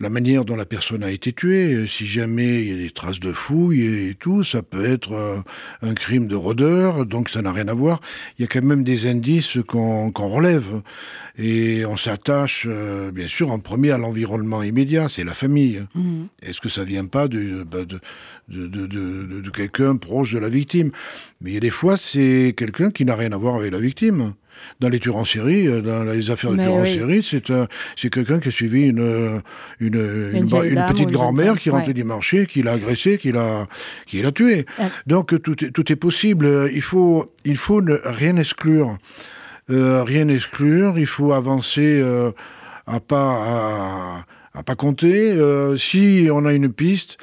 Speaker 2: la manière dont la personne a été tuée. Si jamais il y a des traces de fouilles et tout, ça peut être euh, un crime de rôdeur, donc ça n'a rien à voir. Il y a quand même des indices qu'on relève. Et on s'attache, euh, bien sûr, en premier à l'environnement immédiat, c'est la famille.
Speaker 1: Mhm.
Speaker 2: Est-ce que ça vient pas de, bah, de, de, de, de- de quelqu'un proche de la victime? Mais il y a des fois, c'est quelqu'un qui n'a rien à voir avec la victime. Dans les tueurs en série, euh, dans les affaires de tueurs en
Speaker 1: oui.
Speaker 2: série, c'est un- c'est quelqu'un qui a suivi une, une, une, petite grand-mère qui rentrait
Speaker 1: ouais.
Speaker 2: du marché, qui l'a agressé, qui l'a qui l'a tué.
Speaker 1: Ah.
Speaker 2: Donc tout est, tout est possible. Il faut, il faut ne rien exclure. Euh, rien exclure. Il faut avancer euh, à pas à, à pas compter. Euh, si on a une piste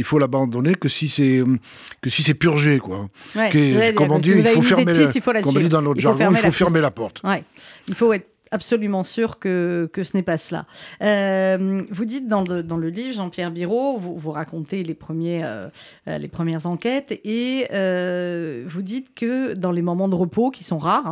Speaker 2: il faut l'abandonner que si c'est que si c'est purgé, quoi.
Speaker 1: Ouais,
Speaker 2: Que- comme on dit, il faut fermer,
Speaker 1: il faut
Speaker 2: comme on dit dans
Speaker 1: faut
Speaker 2: jargon, il faut fermer la porte.
Speaker 1: Il faut être absolument sûr que, ce n'est pas cela. Euh, vous dites dans le, livre, Jean-Pierre Biraud, vous, racontez les, premiers, euh, les premières enquêtes et euh, vous dites que dans les moments de repos, qui sont rares,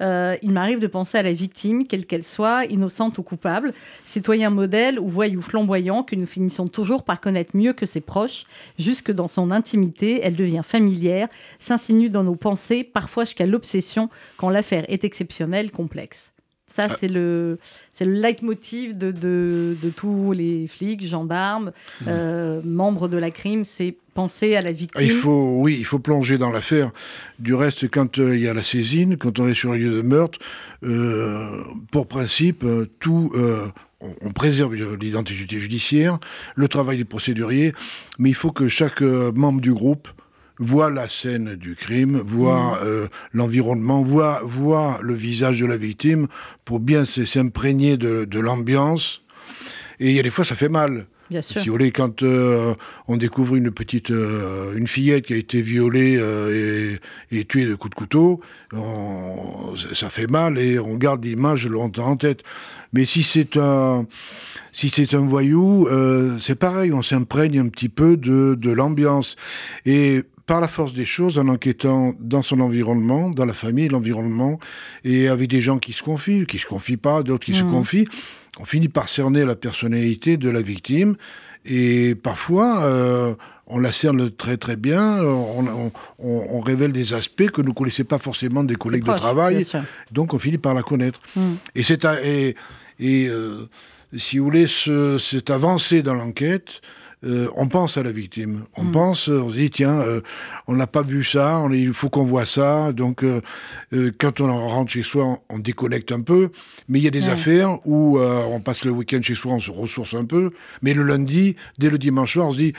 Speaker 1: hein, il m'arrive de penser à la victime, quelle qu'elle soit, innocente ou coupable, citoyen modèle ou voyou flamboyant, que nous finissons toujours par connaître mieux que ses proches. Jusque dans son intimité, elle devient familière, s'insinue dans nos pensées, parfois jusqu'à l'obsession quand l'affaire est exceptionnelle, complexe. Ça,
Speaker 2: Ah.
Speaker 1: c'est le, c'est le leitmotiv de, de, de tous les flics, gendarmes, euh, membres de la crime, c'est penser à la victime.
Speaker 2: Il faut, oui, il faut plonger dans l'affaire. Du reste, quand euh, il y a la saisine, quand on est sur le lieu de meurtre, euh, pour principe, tout, on, on préserve l'identité judiciaire, le travail des procéduriers, mais il faut que chaque membre du groupe voit la scène du crime, voit euh, l'environnement, voit, voit le visage de la victime pour bien s'imprégner de, de l'ambiance. Et il y a des fois, ça fait mal.
Speaker 1: Bien sûr.
Speaker 2: Si vous voulez, quand euh, on découvre une petite, euh, une fillette qui a été violée euh, et, et tuée de coups de couteau, on- ça fait mal et on garde l'image longtemps en tête. Mais si c'est un, si c'est un voyou, euh, c'est pareil, on s'imprègne un petit peu de, de l'ambiance. Et par la force des choses, en enquêtant dans son environnement, dans la famille, l'environnement, et avec des gens qui se confient, qui se confient pas, d'autres qui se
Speaker 1: Mhm.
Speaker 2: confient, on finit par cerner la personnalité de la victime. Et parfois, euh, on la cerne très très bien, on, on- on- on révèle des aspects que nous ne connaissions pas forcément des collègues de travail, donc on finit par la connaître.
Speaker 1: Mm.
Speaker 2: Et, c'est à- et, et, euh, si vous voulez, ce, cette avancée dans l'enquête, euh, on pense à la victime. On
Speaker 1: Mm.
Speaker 2: pense, on se dit, tiens, euh, on n'a pas vu ça, on, il faut qu'on voit ça. Donc, euh, euh, quand on rentre chez soi, on, on déconnecte un peu. Mais il y a des
Speaker 1: Ouais.
Speaker 2: affaires où euh, on passe le week-end chez soi, on se ressource un peu. Mais le lundi, dès le dimanche soir, on se dit,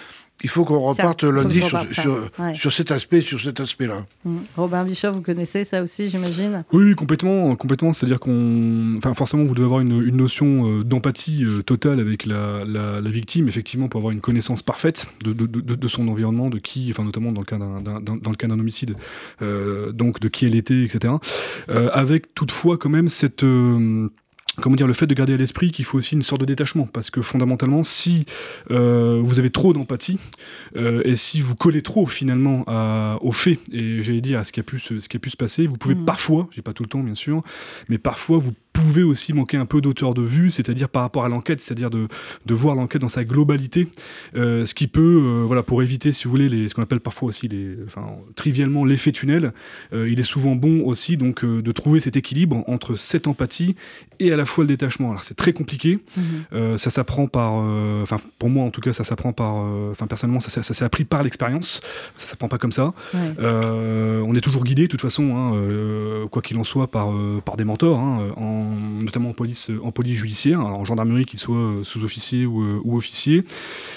Speaker 2: il faut qu'on reparte lundi sur,
Speaker 1: reparte
Speaker 2: sur,
Speaker 1: Ouais.
Speaker 2: sur cet aspect, sur cet aspect-là.
Speaker 1: Mm. Robin Bichot, vous connaissez ça aussi, j'imagine?
Speaker 3: Oui, oui, complètement, complètement. C'est-à-dire qu'on, enfin, forcément, vous devez avoir une, une notion euh, d'empathie euh, totale avec la, la- la victime, effectivement, pour avoir une connaissance parfaite de, de- de- de son environnement, de qui, enfin, notamment dans le cas d'un, d'un- d'un- dans le cas d'un homicide, euh, donc de qui elle était, etc. Euh, avec toutefois quand même cette euh, comment dire, le fait de garder à l'esprit qu'il faut aussi une sorte de détachement, parce que fondamentalement, si euh, vous avez trop d'empathie euh, et si vous collez trop finalement à, aux faits et j'allais dire à ce qui a pu se, ce qui a pu se passer, vous pouvez
Speaker 1: Mhm.
Speaker 3: parfois, je dis pas tout le temps bien sûr, mais parfois vous pouvez aussi manquer un peu d'auteur de vue, c'est-à-dire par rapport à l'enquête, c'est-à-dire de, de voir l'enquête dans sa globalité, euh, ce qui peut, euh, voilà, pour éviter, si vous voulez, les, ce qu'on appelle parfois aussi, les, enfin, trivialement l'effet tunnel, euh, il est souvent bon aussi donc de trouver cet équilibre entre cette empathie et à la fois le détachement. Alors c'est très compliqué,
Speaker 1: Mhm.
Speaker 3: ça s'apprend par, enfin pour moi en tout cas, ça s'apprend par, enfin personnellement, ça, ça- ça s'est appris par l'expérience. Ça s'apprend pas comme ça.
Speaker 1: Ouais.
Speaker 3: On est toujours guidé, de toute façon, hein, quoi qu'il en soit, par, par des mentors, hein, en, notamment en police, en police judiciaire, alors en gendarmerie, qu'ils soient euh, sous-officiers ou, euh, ou officiers.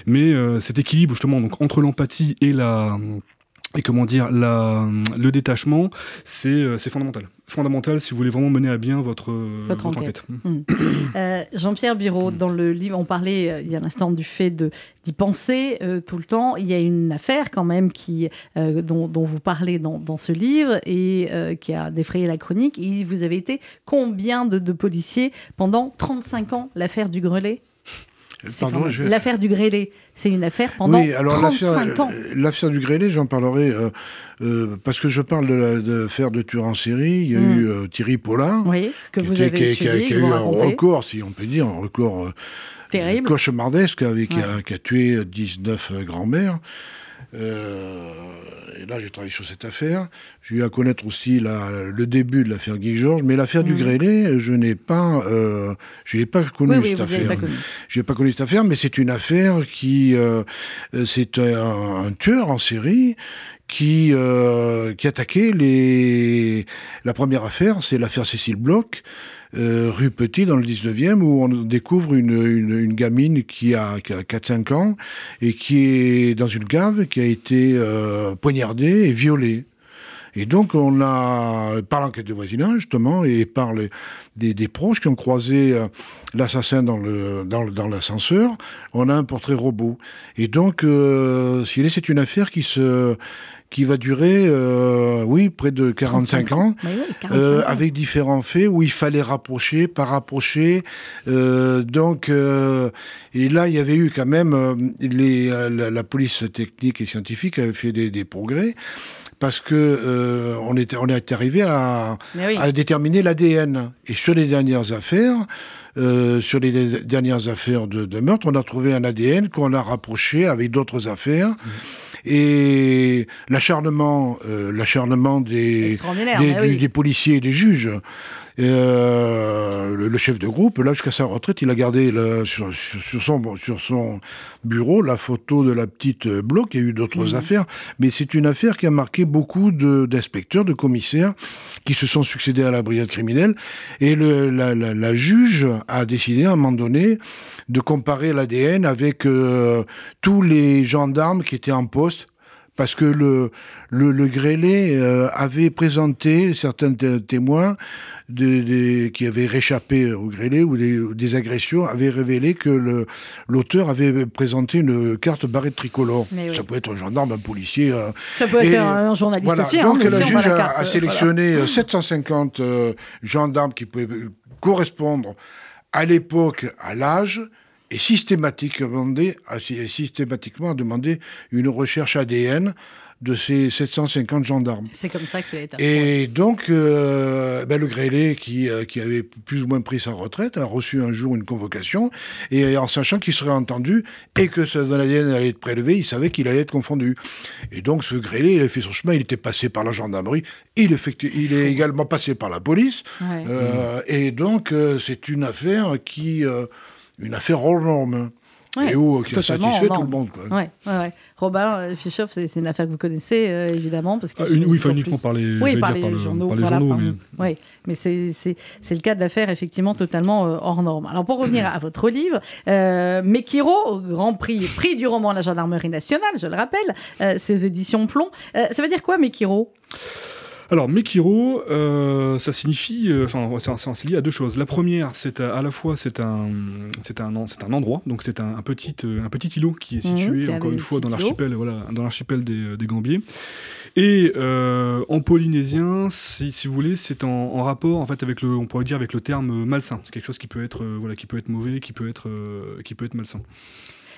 Speaker 3: Mais euh, cet équilibre justement donc entre l'empathie et la et comment dire la, le détachement, c'est euh, c'est fondamental. Fondamental si vous voulez vraiment mener à bien votre, euh,
Speaker 1: Votre enquête.
Speaker 3: Mm.
Speaker 1: Euh, Jean-Pierre Biraud, dans le livre, on parlait euh, il y a un instant du fait de- d'y penser euh, tout le temps. Il y a une affaire quand même qui, euh, dont, dont vous parlez dans, dans ce livre et euh, qui a défrayé la chronique. Et vous avez été combien de, de policiers pendant 35 ans, l'affaire du Grelet?
Speaker 2: Je
Speaker 1: L'affaire du Grelet, c'est une affaire pendant
Speaker 2: oui, alors l'affaire,
Speaker 1: 35 ans.
Speaker 2: euh, l'affaire du Grélé, j'en parlerai euh, euh, parce que je parle de la- de l'affaire de tueur en série. Il y a
Speaker 1: Mm.
Speaker 2: eu euh, Thierry Paulin,
Speaker 1: Oui, que
Speaker 2: qui,
Speaker 1: vous avez
Speaker 2: qui- qui
Speaker 1: suivi,
Speaker 2: a, qui a eu un record, si on peut dire, un record
Speaker 1: Terrible.
Speaker 2: cauchemardesque, avec, qui, a, qui a tué 19 euh, grands-mères. Euh, et là, j'ai travaillé sur cette affaire. J'ai eu à connaître aussi la- le début de l'affaire Guy Georges, mais l'affaire du
Speaker 1: Mhm.
Speaker 2: Grélé, je n'ai pas, euh, je n'ai pas connu
Speaker 1: Oui, oui,
Speaker 2: cette affaire. Je n'ai pas connu cette affaire, mais c'est une affaire qui, euh, euh, c'est un, un tueur en série qui, euh, qui attaquait les. La première affaire, c'est l'affaire Cécile Bloch. Euh, rue Petit dans le 19e où on découvre une, une, une gamine qui a, a 4-5 ans et qui est dans une cave qui a été euh, poignardée et violée. Et donc, on a, par l'enquête de voisinage, justement, et par les, des, des proches qui ont croisé euh, l'assassin dans, le, dans, dans l'ascenseur, on a un portrait robot. Et donc, euh, si c'est une affaire qui se qui va durer, euh, oui, près de 45 ans,
Speaker 1: Mais oui, 45
Speaker 2: euh,
Speaker 1: ans.
Speaker 2: avec différents faits où il fallait rapprocher, pas rapprocher. Euh, donc, et là, il y avait eu quand même les, la, la police technique et scientifique avait fait des, des progrès parce que euh, on était on est arrivé à,
Speaker 1: Mais oui.
Speaker 2: à déterminer l'ADN. Et sur les dernières affaires, euh, sur les dernières affaires de, de meurtre, on a trouvé un ADN qu'on a rapproché avec d'autres affaires. Et l'acharnement, euh, l'acharnement des, des,
Speaker 1: mais
Speaker 2: du-
Speaker 1: oui.
Speaker 2: des policiers et des juges. Euh, le, le chef de groupe, là, jusqu'à sa retraite, il a gardé sur, son, sur son bureau la photo de la petite euh, bloc. Il y a eu d'autres
Speaker 1: Mhm.
Speaker 2: affaires, mais c'est une affaire qui a marqué beaucoup de- d'inspecteurs, de, commissaires qui se sont succédés à la brigade criminelle. Et le, la, la- la juge a décidé à un moment donné de comparer l'ADN avec euh, tous les gendarmes qui étaient en poste parce que le, le, le grêlé euh, avait présenté certains té- témoins de- de- qui avaient réchappé au grêlé ou des, agressions avaient révélé que l'auteur avait présenté une carte barrette tricolore.
Speaker 1: Oui.
Speaker 2: Ça peut être un gendarme, un policier. euh,
Speaker 1: Ça peut être un, journaliste
Speaker 2: voilà,
Speaker 1: aussi. hein,
Speaker 2: donc la juge
Speaker 1: la
Speaker 2: a,
Speaker 1: carte,
Speaker 2: a
Speaker 1: euh,
Speaker 2: sélectionné euh, 750 euh, gendarmes qui pouvaient correspondre à l'époque à l'âge et systématiquement, systématiquement a demandé une recherche ADN de ces 750 gendarmes.
Speaker 1: C'est comme ça qu'il a été.
Speaker 2: Et donc, euh, ben, le grêlé, qui, euh, qui avait plus ou moins pris sa retraite, a reçu un jour une convocation, et en sachant qu'il serait entendu et que dans l'ADN allait être prélevé, il savait qu'il allait être confondu. Et donc, ce grêlé, il a fait son chemin, il était passé par la gendarmerie, il, effectu- il est également passé par la police,
Speaker 1: Ouais.
Speaker 2: euh, et donc, euh, c'est une affaire qui... euh, une affaire hors norme.
Speaker 1: Ouais,
Speaker 2: et où, qui a satisfait tout le monde. Quoi.
Speaker 1: Ouais, ouais. Robin euh, Fischoff, c'est une affaire que vous connaissez euh, évidemment parce que
Speaker 3: Ah, une- oui, enfin
Speaker 1: en
Speaker 3: uniquement par les,
Speaker 1: Oui, par
Speaker 3: dire
Speaker 1: les
Speaker 3: le-
Speaker 1: journaux.
Speaker 3: par les journaux,
Speaker 1: par-
Speaker 3: mais-
Speaker 1: Oui, mais c'est le cas d'affaires effectivement totalement euh, hors norme. Alors pour revenir à votre livre, euh, Mekiro, Grand Prix, prix du roman de la gendarmerie nationale, je le rappelle, euh, ses éditions Plomb. Euh, ça veut dire quoi Mekiro?
Speaker 3: Alors, Mekiro, euh, ça signifie, euh, enfin, c'est c'est- c'est lié à deux choses. La première, c'est à, à la fois c'est un, c'est un, c'est un endroit, donc c'est un, un petit, euh, un petit îlot qui est
Speaker 1: Mhm,
Speaker 3: situé encore une fois dans l'archipel, voilà, dans l'archipel des, euh, des Gambiers. Et euh, en polynésien, si, si vous voulez, c'est en, en rapport en fait avec le, on pourrait dire avec le terme malsain. C'est quelque chose qui peut être, euh, voilà, qui peut être mauvais, qui peut être, euh, qui peut être malsain.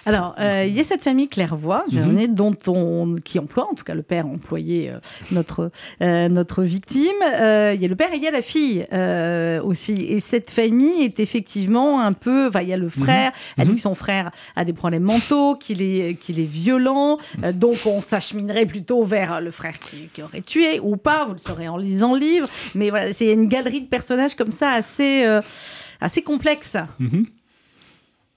Speaker 1: Alors, euh, il y a cette famille Clairvoy,
Speaker 3: Mhm.
Speaker 1: dont on, qui emploie, en tout cas le père employé euh, notre, euh, notre victime. Euh, il y a le père et il y a la fille euh, aussi. Et cette famille est effectivement un peu... Enfin, il y a le frère, elle dit
Speaker 3: Mhm.
Speaker 1: que son frère a des problèmes mentaux, qu'il est, qu'il est violent.
Speaker 3: Mhm.
Speaker 1: Euh, donc, on s'acheminerait plutôt vers le frère qui, qui aurait tué ou pas, vous le saurez en lisant le livre. Mais voilà, c'est une galerie de personnages comme ça assez... euh, assez complexe.
Speaker 3: Mhm.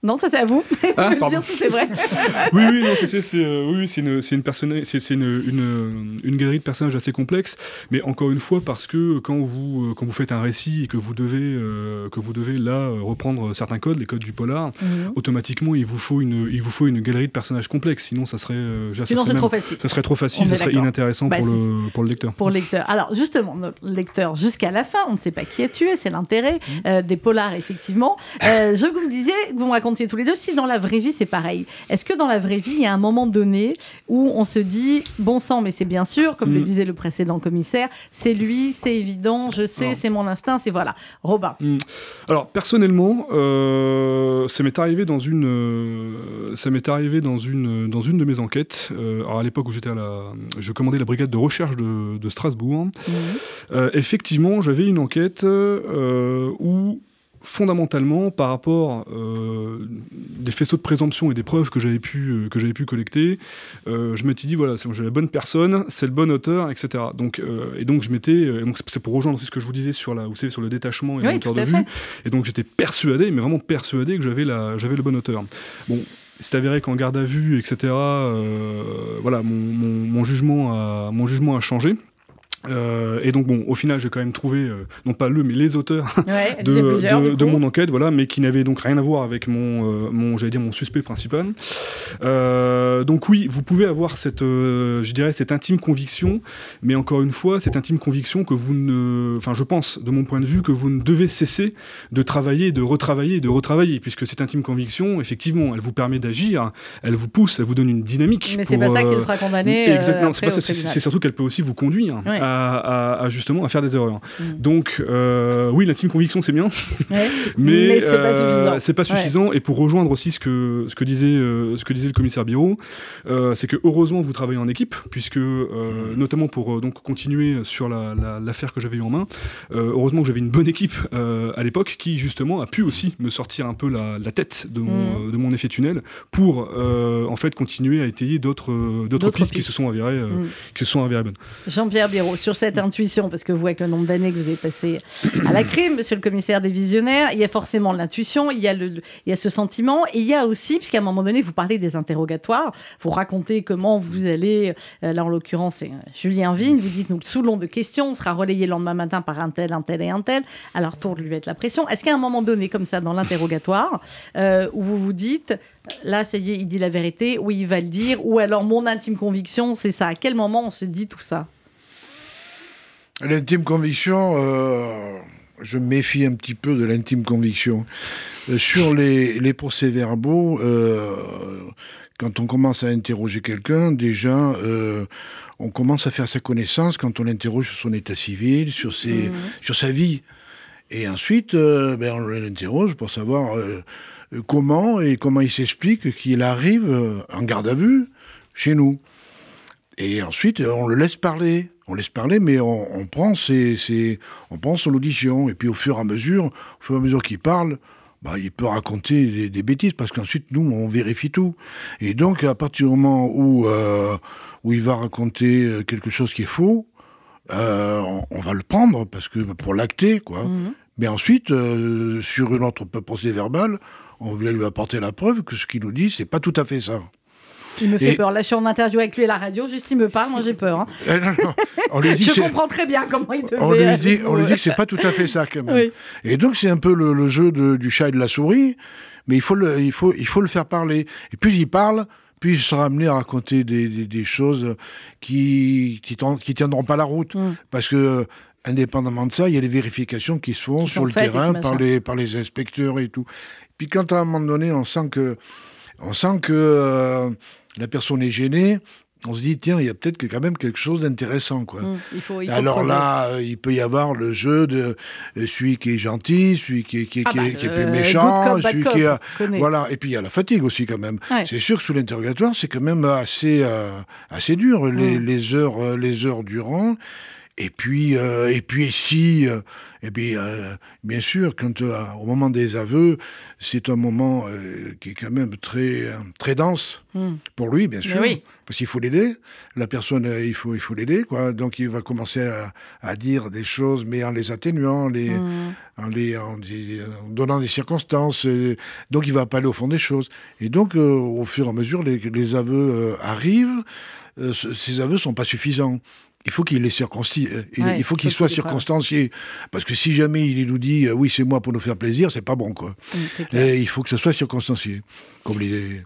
Speaker 1: Non, ça c'est à vous.
Speaker 3: Ah,
Speaker 1: c'est vrai.
Speaker 3: oui, oui, non, c'est, euh, oui, oui, une, c'est une, personne- c'est, c'est une, une, une galerie de personnages assez complexe, mais encore une fois, parce que quand vous, euh, quand vous faites un récit et que vous devez, euh, que vous devez là euh, reprendre certains codes, les codes du polar,
Speaker 1: Mhm.
Speaker 3: automatiquement, il vous faut une, il vous faut une galerie de personnages complexes, sinon ça serait, euh, déjà, ça
Speaker 1: Sinon,
Speaker 3: serait même-
Speaker 1: trop facile.
Speaker 3: ça serait trop facile,
Speaker 1: On
Speaker 3: ça serait inintéressant
Speaker 1: Bah,
Speaker 3: pour,
Speaker 1: si,
Speaker 3: le, pour le lecteur.
Speaker 1: Pour le lecteur. Alors, justement, notre lecteur, jusqu'à la fin, on ne sait pas qui a tué, c'est l'intérêt
Speaker 3: Mmh.
Speaker 1: euh, des polars, effectivement. Euh, je vous que vous me racontiez tous les deux, si dans la vraie vie, c'est pareil. Est-ce que dans la vraie vie, il y a un moment donné où on se dit, bon sang, mais c'est bien sûr, comme le
Speaker 3: Mm.
Speaker 1: disait le précédent commissaire, c'est lui, c'est évident, je sais, c'est mon instinct, c'est voilà. Robin.
Speaker 3: Alors personnellement, euh, ça m'est arrivé dans une, euh, ça m'est arrivé dans une, dans une de mes enquêtes. Euh, alors à l'époque où j'étais à la, je commandais la brigade de recherche de, de Strasbourg. Euh, effectivement, j'avais une enquête où fondamentalement, par rapport euh, des faisceaux de présomption et des preuves que j'avais pu, euh, que j'avais pu collecter, euh, je m'étais dit voilà, c'est- j'ai la bonne personne, c'est le bon auteur, etc. Donc, euh, et donc je m'étais, euh, donc c'est pour rejoindre aussi ce que je vous disais sur la, vous savez, sur le détachement et
Speaker 1: Oui, tout
Speaker 3: de vue.
Speaker 1: fait.
Speaker 3: Et donc j'étais persuadé, mais vraiment persuadé que j'avais la, j'avais le bon auteur. Bon. C'est avéré qu'en garde à vue, etc., voilà, mon, mon- mon jugement a, mon jugement a changé. Euh, et donc bon, au final, j'ai quand même trouvé, euh, non pas le, mais les auteurs
Speaker 1: Ouais,
Speaker 3: de, mon enquête, voilà, mais qui n'avaient donc rien à voir avec mon, euh, mon j'allais dire mon suspect principal. Donc oui, vous pouvez avoir cette, je dirais, cette intime conviction, mais encore une fois, cette intime conviction que vous ne, enfin, je pense, de mon point de vue, que vous ne devez cesser de travailler, de retravailler, et de retravailler, puisque cette intime conviction, effectivement, elle vous permet d'agir, elle vous pousse, elle vous donne une dynamique.
Speaker 1: Mais c'est pas ça qui le fera condamner.
Speaker 3: Exactement, c'est surtout qu'elle peut aussi vous conduire
Speaker 1: Ouais.
Speaker 3: à, à- à justement à faire des erreurs.
Speaker 1: Mm.
Speaker 3: Donc euh, oui, l'intime conviction c'est bien,
Speaker 1: Ouais.
Speaker 3: mais,
Speaker 1: Mais c'est pas
Speaker 3: euh,
Speaker 1: suffisant.
Speaker 3: c'est pas
Speaker 1: Ouais.
Speaker 3: suffisant. Et pour rejoindre aussi ce que ce que disait euh, ce que disait le commissaire Biro, euh, c'est que heureusement vous travaillez en équipe, puisque euh, notamment pour euh, donc continuer sur la- la- l'affaire que j'avais eu en main, euh, heureusement que j'avais une bonne équipe euh, à l'époque qui justement a pu aussi me sortir un peu la, la tête de mon,
Speaker 1: Mm.
Speaker 3: euh, de mon effet tunnel pour euh, en fait continuer à étayer d'autres d'autres pistes qui se sont avérées euh,
Speaker 1: Mm.
Speaker 3: qui se sont avérées bonnes.
Speaker 1: Jean-Pierre Biro, sur cette intuition, parce que vous, avec le nombre d'années que vous avez passé à la crime, monsieur le commissaire des visionnaires, il y a forcément l'intuition, il, y a ce sentiment, et il y a aussi, puisqu'à un moment donné, vous parlez des interrogatoires, vous racontez comment vous allez, euh, là en l'occurrence, c'est euh, Julien Vigne, vous dites nous le saoulons de questions, on sera relayé le lendemain matin par un tel, un tel et un tel, à leur tour de lui mettre la pression. Est-ce qu'à un moment donné, comme ça, dans l'interrogatoire, euh, où vous vous dites, là, ça y est, il dit la vérité, oui, il va le dire, ou alors mon intime conviction, c'est ça. À quel moment on se dit tout ça?
Speaker 2: L'intime conviction, euh, je méfie un petit peu de l'intime conviction. Euh, sur les, les procès-verbaux, euh, quand on commence à interroger quelqu'un, déjà, euh, on commence à faire sa connaissance quand on l'interroge sur son état civil, sur, ses,
Speaker 1: Mhm.
Speaker 2: sur sa vie. Et ensuite, euh, ben, on l'interroge pour savoir comment et comment il s'explique qu'il arrive en garde à vue chez nous. Et ensuite, on le laisse parler. On laisse parler, mais on, on prend ses, ses- on prend son audition. Et puis, au fur et à mesure, au fur et à mesure qu'il parle, bah, il peut raconter des, des bêtises, parce qu'ensuite, nous, on vérifie tout. Et donc, à partir du moment où, euh, où il va raconter euh, quelque chose qui est faux, euh, on, on va le prendre, parce que pour l'acter, quoi.
Speaker 1: Mhm.
Speaker 2: Mais ensuite, euh, sur une autre procès verbal, on va lui apporter la preuve que ce qu'il nous dit, c'est pas tout à fait ça.
Speaker 1: Il me fait
Speaker 2: Et-
Speaker 1: peur. Là, je suis en interview avec lui à la radio, juste il me parle, moi j'ai peur. hein.
Speaker 2: Eh, non, non, on lui dit
Speaker 1: Je comprends très bien comment il devait.
Speaker 2: on lui dit, on lui dit que c'est pas tout à fait ça quand même.
Speaker 1: Oui.
Speaker 2: Et donc c'est un peu le, le jeu de- du chat et de la souris, mais il faut le, il faut, il faut le faire parler. Et plus il parle, plus il sera amené à raconter des, des- des choses qui qui, tiendront pas la route,
Speaker 1: Mm.
Speaker 2: parce que indépendamment de ça, il y a des vérifications qui se font
Speaker 1: Qui
Speaker 2: sur le terrain par les par les inspecteurs et tout. Puis quand à un moment donné, on sent que on sent que euh, la personne est gênée. On se dit, tiens, il y a peut-être quand même quelque chose d'intéressant, quoi.
Speaker 1: Mm, Il faut, il faut
Speaker 2: Alors
Speaker 1: creuser.
Speaker 2: là, euh, il peut y avoir le jeu de euh, celui qui est gentil, celui qui est, qui est-
Speaker 1: Ah
Speaker 2: qui est-
Speaker 1: bah,
Speaker 2: qui est
Speaker 1: euh,
Speaker 2: méchant,
Speaker 1: cop,
Speaker 2: celui
Speaker 1: cop,
Speaker 2: qui a... Voilà, et puis il y a la fatigue aussi quand même.
Speaker 1: Ouais.
Speaker 2: C'est sûr que sous l'interrogatoire, c'est quand même assez, euh, assez dur, les,
Speaker 1: Mm.
Speaker 2: les heures, les heures durant. Et puis, euh, et puis si, et puis, euh, bien sûr, quand, euh, au moment des aveux, c'est un moment euh, qui est quand même très, très dense
Speaker 1: Mm.
Speaker 2: pour lui, bien sûr,
Speaker 1: oui.
Speaker 2: parce qu'il faut l'aider. La personne, il faut, il faut l'aider, quoi. Donc il va commencer à, à dire des choses, mais en les atténuant, les,
Speaker 1: Mm.
Speaker 2: en, les, en, donnant des circonstances. donc il va pas aller au fond des choses. Et donc, au fur et à mesure, les, les aveux arrivent. Ce- ces aveux sont pas suffisants. Il faut qu'il circoncis,
Speaker 1: Ouais,
Speaker 2: faut qu'il soit circonstancié. Parce que si jamais il nous dit euh, oui, c'est moi pour nous faire plaisir, c'est pas bon, quoi. Et il faut que ce soit circonstancié. Comme les.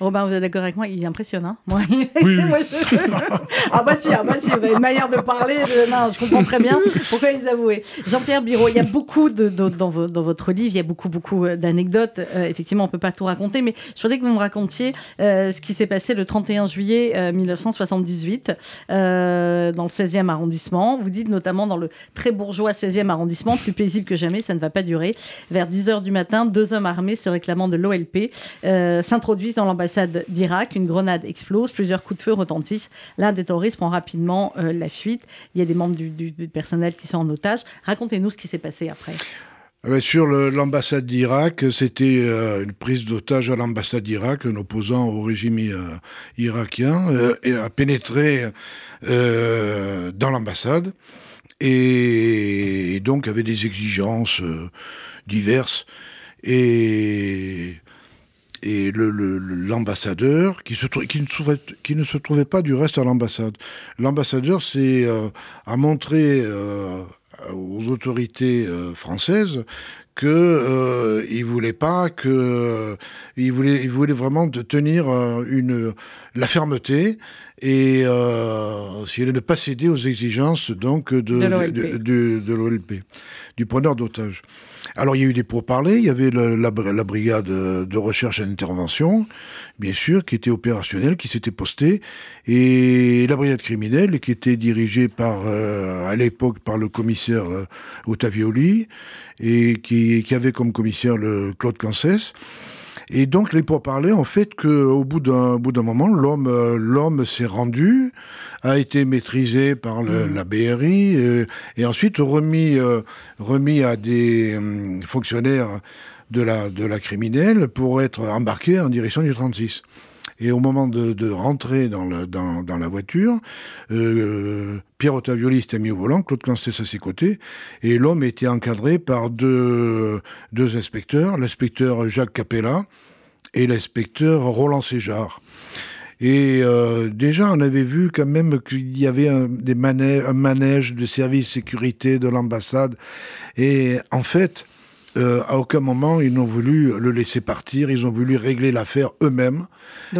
Speaker 1: Robin, vous êtes d'accord avec moi Il impressionne, hein Moi,
Speaker 3: Oui, oui.
Speaker 1: moi, je- Ah bah si, ah bah si, vous avez une manière de parler. de- Non, je comprends très bien pourquoi ils avouaient. Jean-Pierre Biro, il y a beaucoup de, de- dans, vo- dans votre livre, il y a beaucoup beaucoup euh, d'anecdotes. Euh, effectivement, on peut pas tout raconter, mais je voudrais que vous me racontiez euh, ce qui s'est passé le 31 juillet euh, 1978 euh, dans le 16e arrondissement. Vous dites notamment dans le très bourgeois 16e arrondissement, plus paisible que jamais, ça ne va pas durer. Vers 10 heures du matin, deux hommes armés se réclamant de l'OLP s'introduisent dans l'ambassade d'Irak. Une grenade explose, plusieurs coups de feu retentissent. L'un des terroristes prend rapidement euh, la fuite. Il y a des membres du, personnel qui sont en otage. Racontez-nous ce qui s'est passé après.
Speaker 2: Ah ben, sur l'ambassade d'Irak, c'était euh, une prise d'otage à l'ambassade d'Irak, un opposant au régime euh, irakien, a pénétré dans l'ambassade et, donc avait des exigences diverses. Et, et l'ambassadeur, qui, qui, qui, ne se trouvait pas du reste à l'ambassade. L'ambassadeur c'est a montré aux autorités françaises qu'il euh, il voulait pas que il voulait il voulait vraiment de tenir une la fermeté et euh, s'il ne pas céder aux exigences donc de, de l'OLP, du preneur d'otages. Alors il y a eu des pourparlers, il y avait la, brigade de recherche et d'intervention, bien sûr, qui était opérationnelle, qui s'était postée, et la brigade criminelle qui était dirigée euh, à l'époque par le commissaire euh, Ottavioli, et qui, qui, avait comme commissaire le Claude Cancès. Et donc les pourparlers ont fait qu'au bout d'un bout d'un moment, l'homme euh, l'homme s'est rendu, a été maîtrisé par mmh. la BRI euh, et ensuite remis euh, remis à des fonctionnaires de la de la criminelle pour être embarqué en direction du 36. Et au moment de, rentrer dans, la voiture, euh, Pierre Ottavioli s'était mis au volant, Claude Cancès à ses côtés, et l'homme était encadré par deux, inspecteurs, l'inspecteur Jacques Capella et l'inspecteur Roland Séjard. Et euh, déjà, on avait vu quand même qu'il y avait un, un manège de service sécurité de l'ambassade. Et en fait, euh, à aucun moment ils n'ont voulu le laisser partir, ils ont voulu régler l'affaire eux-mêmes.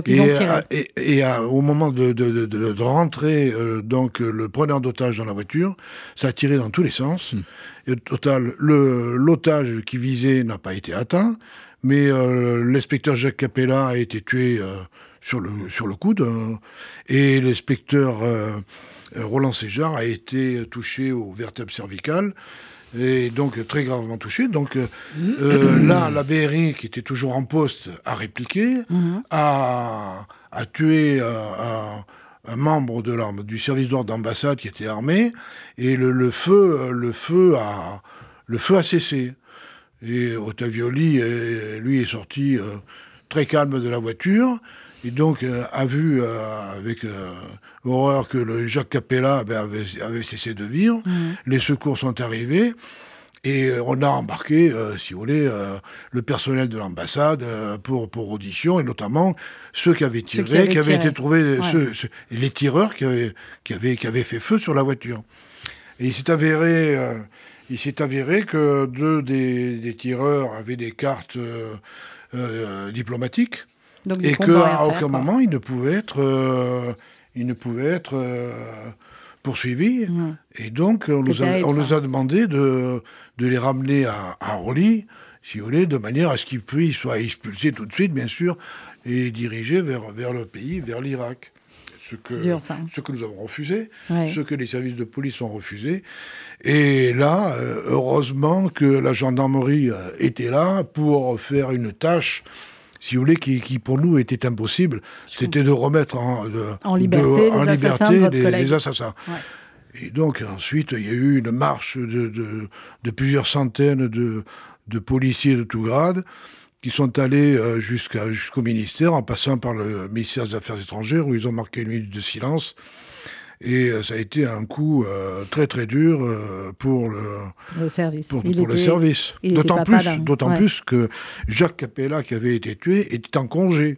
Speaker 1: et,
Speaker 2: et, au moment de, de, de, rentrer euh, donc le preneur d'otage dans la voiture, ça a tiré dans tous les sens. Hmm. Et au total, l'otage qui visait n'a pas été atteint, mais euh, l'inspecteur Jacques Capella a été tué sur, le, sur le coude, et l'inspecteur Roland Séjar a été touché au vertèbre cervical et donc très gravement touché. Donc euh, euh, là, la BRI, qui était toujours en poste, a répliqué, mhm. a, a, tué un, membre de du service d'ordre d'ambassade qui était armé, et le, feu, le, feu a, le feu a cessé. Et Ottavioli, lui, est sorti euh, très calme de la voiture, et donc a vu avec horreur que le Jacques Capella ben, avait, cessé de vivre. Mmh. Les secours sont arrivés. Et euh, on a embarqué, euh, si vous voulez, euh, le personnel de l'ambassade pour, pour audition, et notamment ceux qui avaient tiré, qui avaient, été trouvés, les tireurs qui avaient, qui, avaient, qui avaient fait feu sur la voiture. Et il s'est avéré, il s'est avéré que deux des, des, tireurs avaient des cartes diplomatiques, et qu'à aucun moment ils ne pouvaient être il ne pouvait être euh, poursuivi. Mmh. Et donc, on, nous a, on nous a, demandé de, de les ramener à, à Orly, si vous voulez, de manière à ce qu'ils puissent soient expulsés tout de suite, bien sûr, et dirigés vers, vers le pays, vers l'Irak. Ce que, ce que nous avons refusé, ce que les services de police ont refusé. Et là, euh, heureusement que la gendarmerie euh, était là pour faire une tâche si vous voulez, qui, pour nous était impossible, c'était de remettre en,
Speaker 1: liberté, les, assassins
Speaker 2: les, assassins. Et donc ensuite, il y a eu une marche de, plusieurs centaines de, policiers de tout grade qui sont allés euh, jusqu'au ministère, en passant par le ministère des Affaires étrangères, où ils ont marqué une minute de silence. Et euh, ça a été un coup euh, très très dur euh, pour
Speaker 1: le, service.
Speaker 2: Pour, le service. D'autant plus, d'autant plus que Jacques Capella, qui avait été tué, était en congé.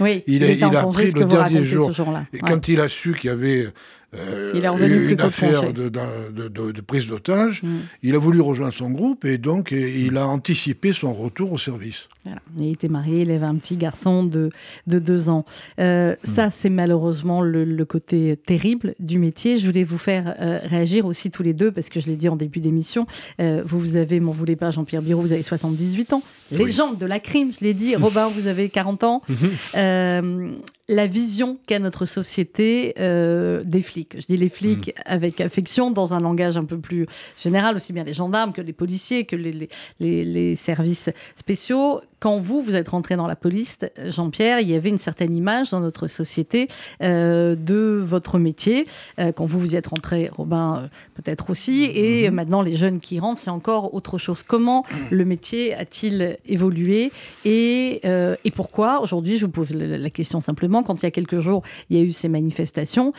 Speaker 1: Oui,
Speaker 2: il, il, a pris le dernier jour. et quand il a su qu'il y avait
Speaker 1: euh, il est revenu
Speaker 2: une affaire de, de, prise d'otage. Mm. Il a voulu rejoindre son groupe et donc il a anticipé son retour au service.
Speaker 1: Il était marié, il avait un petit garçon de, de deux ans. Euh, mm. Ça, c'est malheureusement le, côté terrible du métier. Je voulais vous faire euh, réagir aussi tous les deux, parce que je l'ai dit en début d'émission, vous, vous avez, m'en voulez pas, Jean-Pierre Biro, vous avez 78 ans. Légende de la crime, je l'ai dit. Robin, vous avez 40 ans. Mm-hmm la vision qu'a notre société euh, des flics. Je dis les flics avec affection, dans un langage un peu plus général, aussi bien les gendarmes que les policiers, que les, les services spéciaux quand vous, vous êtes rentré dans la police, Jean-Pierre, il y avait une certaine image dans notre société euh, de votre métier. Euh, quand vous, vous y êtes rentré, Robin, euh, peut-être aussi. Et mhm. maintenant, les jeunes qui rentrent, c'est encore autre chose. Comment le métier a-t-il évolué et, et, pourquoi Aujourd'hui, je vous pose la, question simplement. Quand il y a quelques jours, il y a eu ces manifestations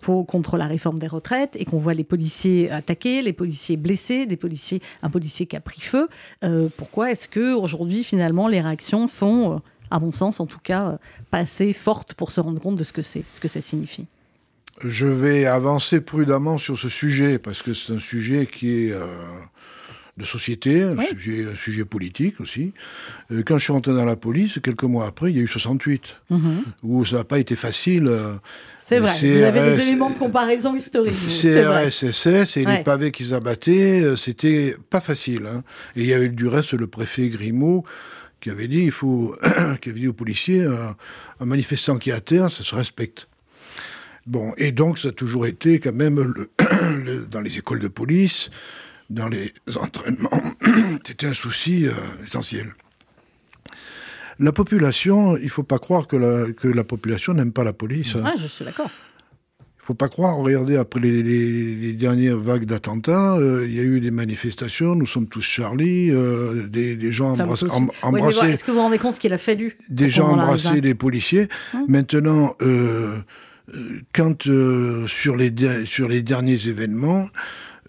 Speaker 1: pour, contre la réforme des retraites et qu'on voit les policiers attaqués, les policiers blessés, des policiers, un policier qui a pris feu. pourquoi est-ce que aujourd'hui, finalement, les réactions sont euh, à mon sens en tout cas, pas assez forte pour se rendre compte de ce que c'est, ce que ça signifie.
Speaker 2: Je vais avancer prudemment sur ce sujet, parce que c'est un sujet qui est de société, un, sujet, politique aussi. Euh, quand je suis rentré dans la police, quelques mois après, il y a eu 68, mhm. où ça n'a pas été facile. Euh,
Speaker 1: c'est vrai, il y avait des éléments de comparaison historique.
Speaker 2: CRS, et les pavés qu'ils abattaient, euh, c'était pas facile. Hein. Et il y avait du reste le préfet Grimaud qui avait dit, il faut, qui avait dit aux policiers, un, manifestant qui est à terre, ça se respecte. Bon, et donc ça a toujours été quand même le, dans les écoles de police, dans les entraînements, c'était un souci euh, essentiel. La population, il ne faut pas croire que la, que la population n'aime pas la police.
Speaker 1: Ah, je suis d'accord.
Speaker 2: Il ne faut pas croire, regardez, après les, dernières vagues d'attentats, euh, il y a eu des manifestations, nous sommes tous Charlie, euh, des, gens embrassés.
Speaker 1: Est-ce que vous vous rendez compte ce qu'il a fallu
Speaker 2: Des gens embrasser des policiers. Hum. Maintenant, quand sur, les, sur les derniers événements,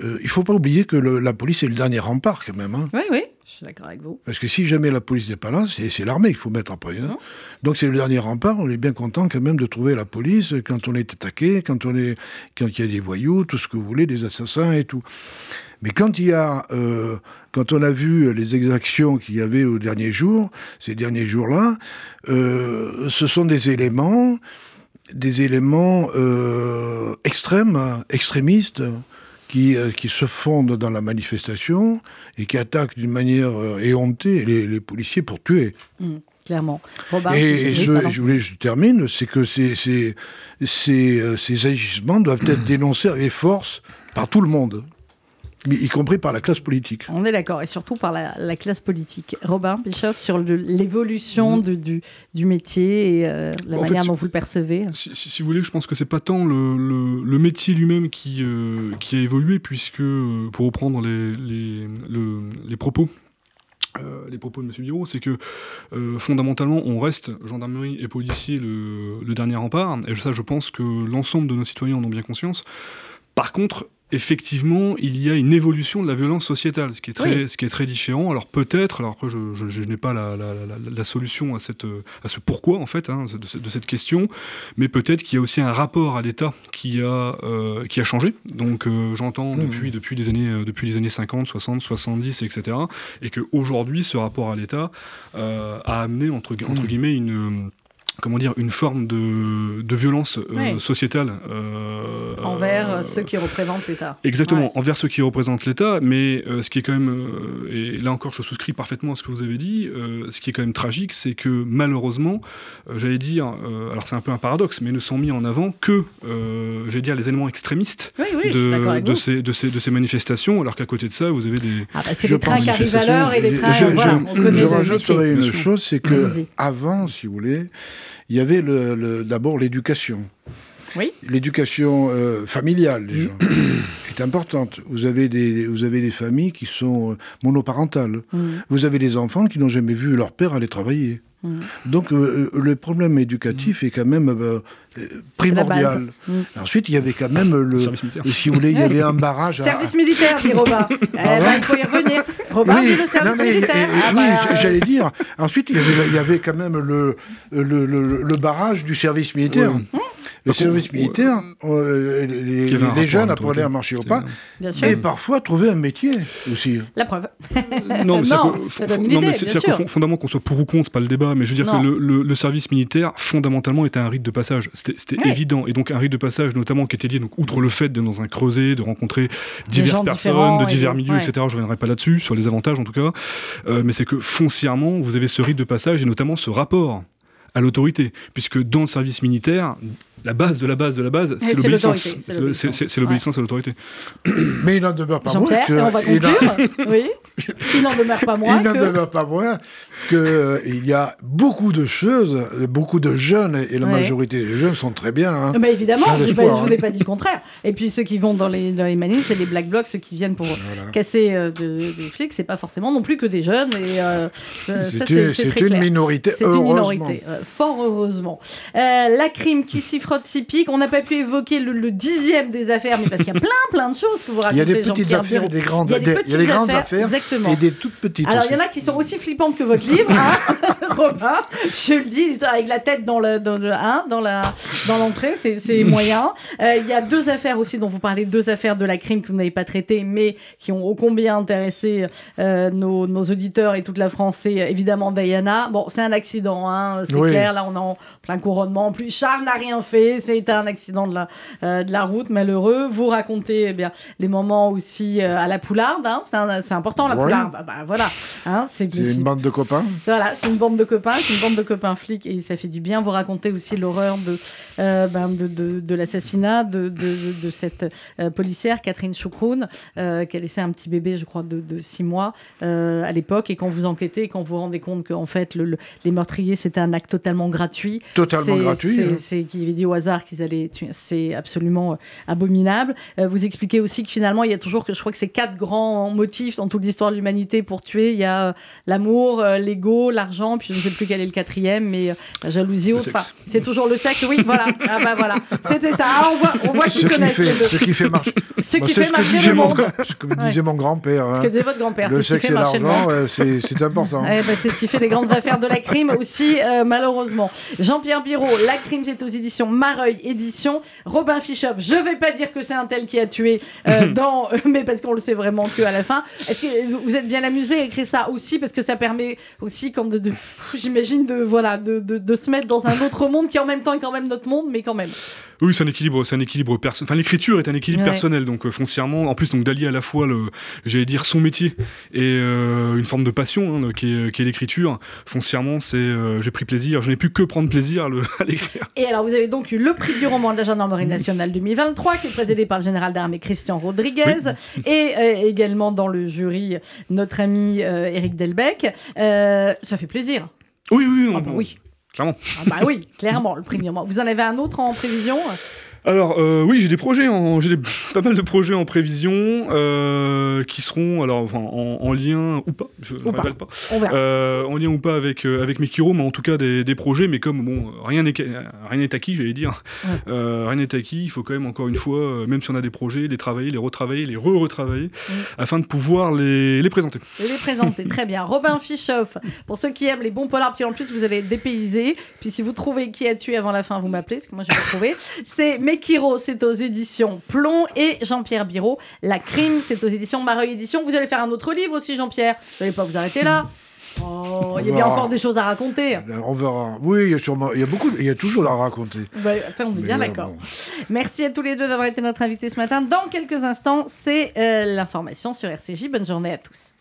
Speaker 2: euh, il ne faut pas oublier que la police est le dernier rempart quand même. Hein.
Speaker 1: Oui, oui, suis d'accord avec vous.
Speaker 2: Parce que si jamais la police n'est pas là, c'est l'armée qu'il faut mettre après. Hein. Donc c'est le dernier rempart. On est bien content quand même de trouver la police quand on est attaqué, quand on est, quand il y a des voyous, tout ce que vous voulez, des assassins et tout. Mais quand il y a, euh, quand on a vu les exactions qu'il y avait aux derniers jours, ces derniers jours-là, euh, ce sont des éléments, des éléments extrêmes, extrémistes. Euh, qui, se fondent dans la manifestation et qui attaquent d'une manière euh, éhontée les, policiers pour tuer.
Speaker 1: Mmh, clairement.
Speaker 2: et, je voulais, je termine, c'est que ces, ces, ces, euh, ces agissements doivent être dénoncés avec force par tout le monde y compris par la classe politique.
Speaker 1: On est d'accord, et surtout par la, classe politique. Robin Bischoff, sur l'évolution du, du, métier et euh, la manière dont vous le percevez.
Speaker 3: Si, vous voulez, je pense que c'est pas tant le, le, métier lui-même qui, euh, qui a évolué, puisque, euh, pour reprendre les, les, les propos les propos de M. Biro, c'est que fondamentalement, on reste gendarmerie et policier le, le, dernier rempart, et ça, je pense que l'ensemble de nos citoyens en ont bien conscience. Par contre, effectivement, il y a une évolution de la violence sociétale, ce qui est très, ce qui est très différent. Alors peut-être, alors après je, n'ai pas la, solution à, cette, à ce pourquoi en fait hein, de, cette question, mais peut-être qu'il y a aussi un rapport à l'État qui a, euh, qui a changé. Donc euh, j'entends mmh. depuis, depuis, les années, euh, depuis les années 50, 60, 70, etc. Et qu'aujourd'hui ce rapport à l'État a amené entre, entre mmh. guillemets une comment dire, une forme de, de violence euh, sociétale.
Speaker 1: Euh, envers euh, ceux qui représentent l'État.
Speaker 3: Exactement, envers ceux qui représentent l'État, mais ce qui est quand même, et là encore je souscris parfaitement à ce que vous avez dit, ce qui est quand même tragique, c'est que malheureusement, j'allais dire, alors c'est un peu un paradoxe, mais ne sont mis en avant que, j'allais dire, les éléments extrémistes
Speaker 1: de,
Speaker 3: de, ces, de, ces, de ces manifestations, alors qu'à côté de ça, vous avez des...
Speaker 1: Ah bah c'est des trains qui arrivent à l'heure et des trains...
Speaker 2: Je, voilà, je, je rajouterais une chose, c'est que avant, si vous voulez, il y avait d'abord l'éducation.
Speaker 1: Oui.
Speaker 2: L'éducation euh, familiale, déjà, est importante. Vous avez, des, vous avez des familles qui sont euh, monoparentales. Mm. Vous avez des enfants qui n'ont jamais vu leur père aller travailler. Mm. Donc euh, le problème éducatif est quand même primordial. Mm. Ensuite, il y avait quand même le, si vous voulez, il y avait un barrage.
Speaker 1: Service militaire, dit Robin. eh ben, il faut y revenir. Robin, oui, le service militaire.
Speaker 2: Ah, oui, bah, j'allais dire. Ensuite, il y, avait, il y avait, quand même le, le, le, barrage du service militaire. Le service militaire, euh, les, jeunes apprenaient à marcher au pas et parfois trouver un métier aussi.
Speaker 1: La preuve.
Speaker 3: non, mais c'est fondamentalement qu'on soit pour ou contre, c'est pas le débat, mais je veux dire que le, service militaire, fondamentalement, était un rite de passage. C'était évident. Et donc, un rite de passage, notamment, qui était lié, donc, outre le fait d'être dans un creuset, de rencontrer diverses personnes, de divers milieux, etc. Je ne reviendrai pas là-dessus, sur les avantages en tout cas. Euh, mais c'est que foncièrement, vous avez ce rite de passage et notamment ce rapport à l'autorité, puisque dans le service militaire, la base de la base de la base, c'est l'obéissance. C'est l'obéissance à l'autorité.
Speaker 2: Mais il n'en demeure pas moins
Speaker 1: que... on va conclure. oui. Il n'en demeure pas moins
Speaker 2: il que... demeure pas moins qu'il euh, y a beaucoup de choses, beaucoup de jeunes, et la majorité des jeunes sont très bien. Hein.
Speaker 1: Mais évidemment, je ne vous ai hein. pas dit le contraire. Et puis ceux qui vont dans les, dans les manifs, c'est les black blocs, ceux qui viennent pour casser euh, des flics, c'est pas forcément non plus que des jeunes. Et euh,
Speaker 2: c'est une, minorité.
Speaker 1: C'est une minorité, fort heureusement. la crime qui siffle chiffre typique. On n'a pas pu évoquer le, le dixième des affaires, mais parce qu'il y a plein, plein de choses que vous
Speaker 2: Il y a
Speaker 1: racontez,
Speaker 2: des petites affaires et des grandes,
Speaker 1: Il y a des
Speaker 2: des-
Speaker 1: petites
Speaker 2: il y a des grandes
Speaker 1: affaires,
Speaker 2: affaires
Speaker 1: exactement.
Speaker 2: et des toutes petites.
Speaker 1: Alors, il y en a qui sont aussi flippantes que votre livre, hein, Robin. Je le dis, avec la tête dans le, dans le, hein, dans la, dans l'entrée, c'est, c'est moyen. Euh, Il y a deux affaires aussi dont vous parlez, deux affaires de la crime que vous n'avez pas traitées, mais qui ont ô combien intéressé euh, nos, nos auditeurs et toute la France. C'est euh, évidemment Diana. Bon, c'est un accident, hein, c'est
Speaker 2: Oui.
Speaker 1: clair. Là, on est en plein couronnement. En plus, Charles n'a rien fait. C'était un accident de la, euh, de la route, malheureux. Vous racontez eh bien les moments aussi à la poularde. Hein, c'est, un- c'est important la poularde. Bah, bah, voilà. Hein, c'est,
Speaker 2: C'est une bande de copains.
Speaker 1: Voilà, c'est une bande de copains, c'est une bande de copains flics et ça fait du bien. Vous racontez aussi l'horreur de, euh, ben, de, de, de l'assassinat de, de, cette euh, policière, Catherine Choukroun, euh, qui a laissé un petit bébé, je crois, de, de six mois euh, à l'époque. Et quand vous enquêtez, et quand vous vous rendez compte qu'en fait, le, le- les meurtriers, c'était un acte totalement gratuit.
Speaker 2: Totalement gratuit,
Speaker 1: C'est,
Speaker 2: hein.
Speaker 1: c'est qui avait dit au hasard qu'ils allaient tuer. C'est absolument abominable. Vous expliquez aussi que finalement, il y a toujours que je crois que c'est quatre grands motifs dans toute l'histoire de l'humanité pour tuer. Il y a l'amour, l'ego, l'argent, puis je ne sais plus quel est le quatrième, mais euh, la jalousie. Autre. Enfin, c'est toujours le sexe. Oui, voilà. Ah bah voilà. C'était ça. Ah, on voit, on voit
Speaker 2: Ce
Speaker 1: qu'ils
Speaker 2: qui,
Speaker 1: les
Speaker 2: fait,
Speaker 1: deux.
Speaker 2: ce qui fait marcher.
Speaker 1: Ce qui fait marcher le
Speaker 2: mon-
Speaker 1: monde.
Speaker 2: Ce que me disait mon grand-père.
Speaker 1: Ce
Speaker 2: hein.
Speaker 1: que disait votre grand-père.
Speaker 2: Le
Speaker 1: Ce qui
Speaker 2: sexe
Speaker 1: fait
Speaker 2: et
Speaker 1: marcher le
Speaker 2: l'argent, c'est important.
Speaker 1: Eh ben, c'est ce qui fait les grandes affaires de la crime aussi, euh, malheureusement. Jean-Pierre Biro, La crime, c'est aux éditions Mareuil Édition. Robin Fischoff, je vais pas dire que c'est un tel qui a tué, euh, dans, mais parce qu'on le sait vraiment que à la fin. Est-ce que vous êtes bien amusé à écrire ça aussi parce que ça permet aussi, quand de, de- j'imagine, de voilà, de, de, de se mettre dans un autre monde qui en même temps est quand même notre monde, mais quand même.
Speaker 3: Oui, c'est un équilibre, c'est un équilibre. Enfin, l'écriture est un équilibre
Speaker 1: Ouais.
Speaker 3: personnel, donc euh, foncièrement, en plus donc d'allier à la fois le, j'allais dire son métier et euh, une forme de passion hein, qui est, qui est l'écriture. Foncièrement, c'est, euh, j'ai pris plaisir. Je n'ai pu que prendre plaisir à, le- à l'écrire.
Speaker 1: Et alors, vous avez donc eu le prix du roman de la gendarmerie nationale 2023, qui est présidé par le général d'armée Christian Rodriguez, et euh, également dans le jury notre ami Éric Delbecq. Ça fait plaisir.
Speaker 3: Oui, oui,
Speaker 1: Ah
Speaker 3: on-
Speaker 1: bah oui. Ah bah oui, clairement, le roman. Vous en avez un autre en prévision?
Speaker 3: Alors euh, oui, j'ai des projets, j'ai pas mal de projets en prévision euh, qui seront alors enfin, en, en lien ou pas, je ne
Speaker 1: Ou pas. On verra.
Speaker 3: Euh, en lien ou pas avec avec Mekiro, mais en tout cas des, des projets. Mais comme bon, rien n'est rien n'est acquis, j'allais dire,
Speaker 1: Ouais.
Speaker 3: Rien n'est acquis. Il faut quand même encore une fois, même si on a des projets, les travailler, les retravailler, les re-retravailler, afin de pouvoir les, les présenter.
Speaker 1: Vais les présenter, très bien. Robin Fischoff, pour ceux qui aiment les bons polars, puis en plus vous allez dépaysé. Puis si vous trouvez qui a tué avant la fin, vous m'appelez, parce que moi je vais pas trouver. C'est Mekiro, c'est aux éditions Plomb, et Jean-Pierre Biro, La Crime, c'est aux éditions Mareuil Édition. Vous allez faire un autre livre aussi, Jean-Pierre. Vous n'allez pas vous arrêter là. Oh, il y a bien encore des choses à raconter.
Speaker 2: On verra. Oui, il y a sûrement, il y a beaucoup, il y a toujours à raconter.
Speaker 1: Ça, on est bien
Speaker 2: Mais,
Speaker 1: d'accord.
Speaker 2: bon.
Speaker 1: Merci à tous les deux d'avoir été notre invité ce matin. Dans quelques instants, c'est euh, l'information sur RCJ. Bonne journée à tous.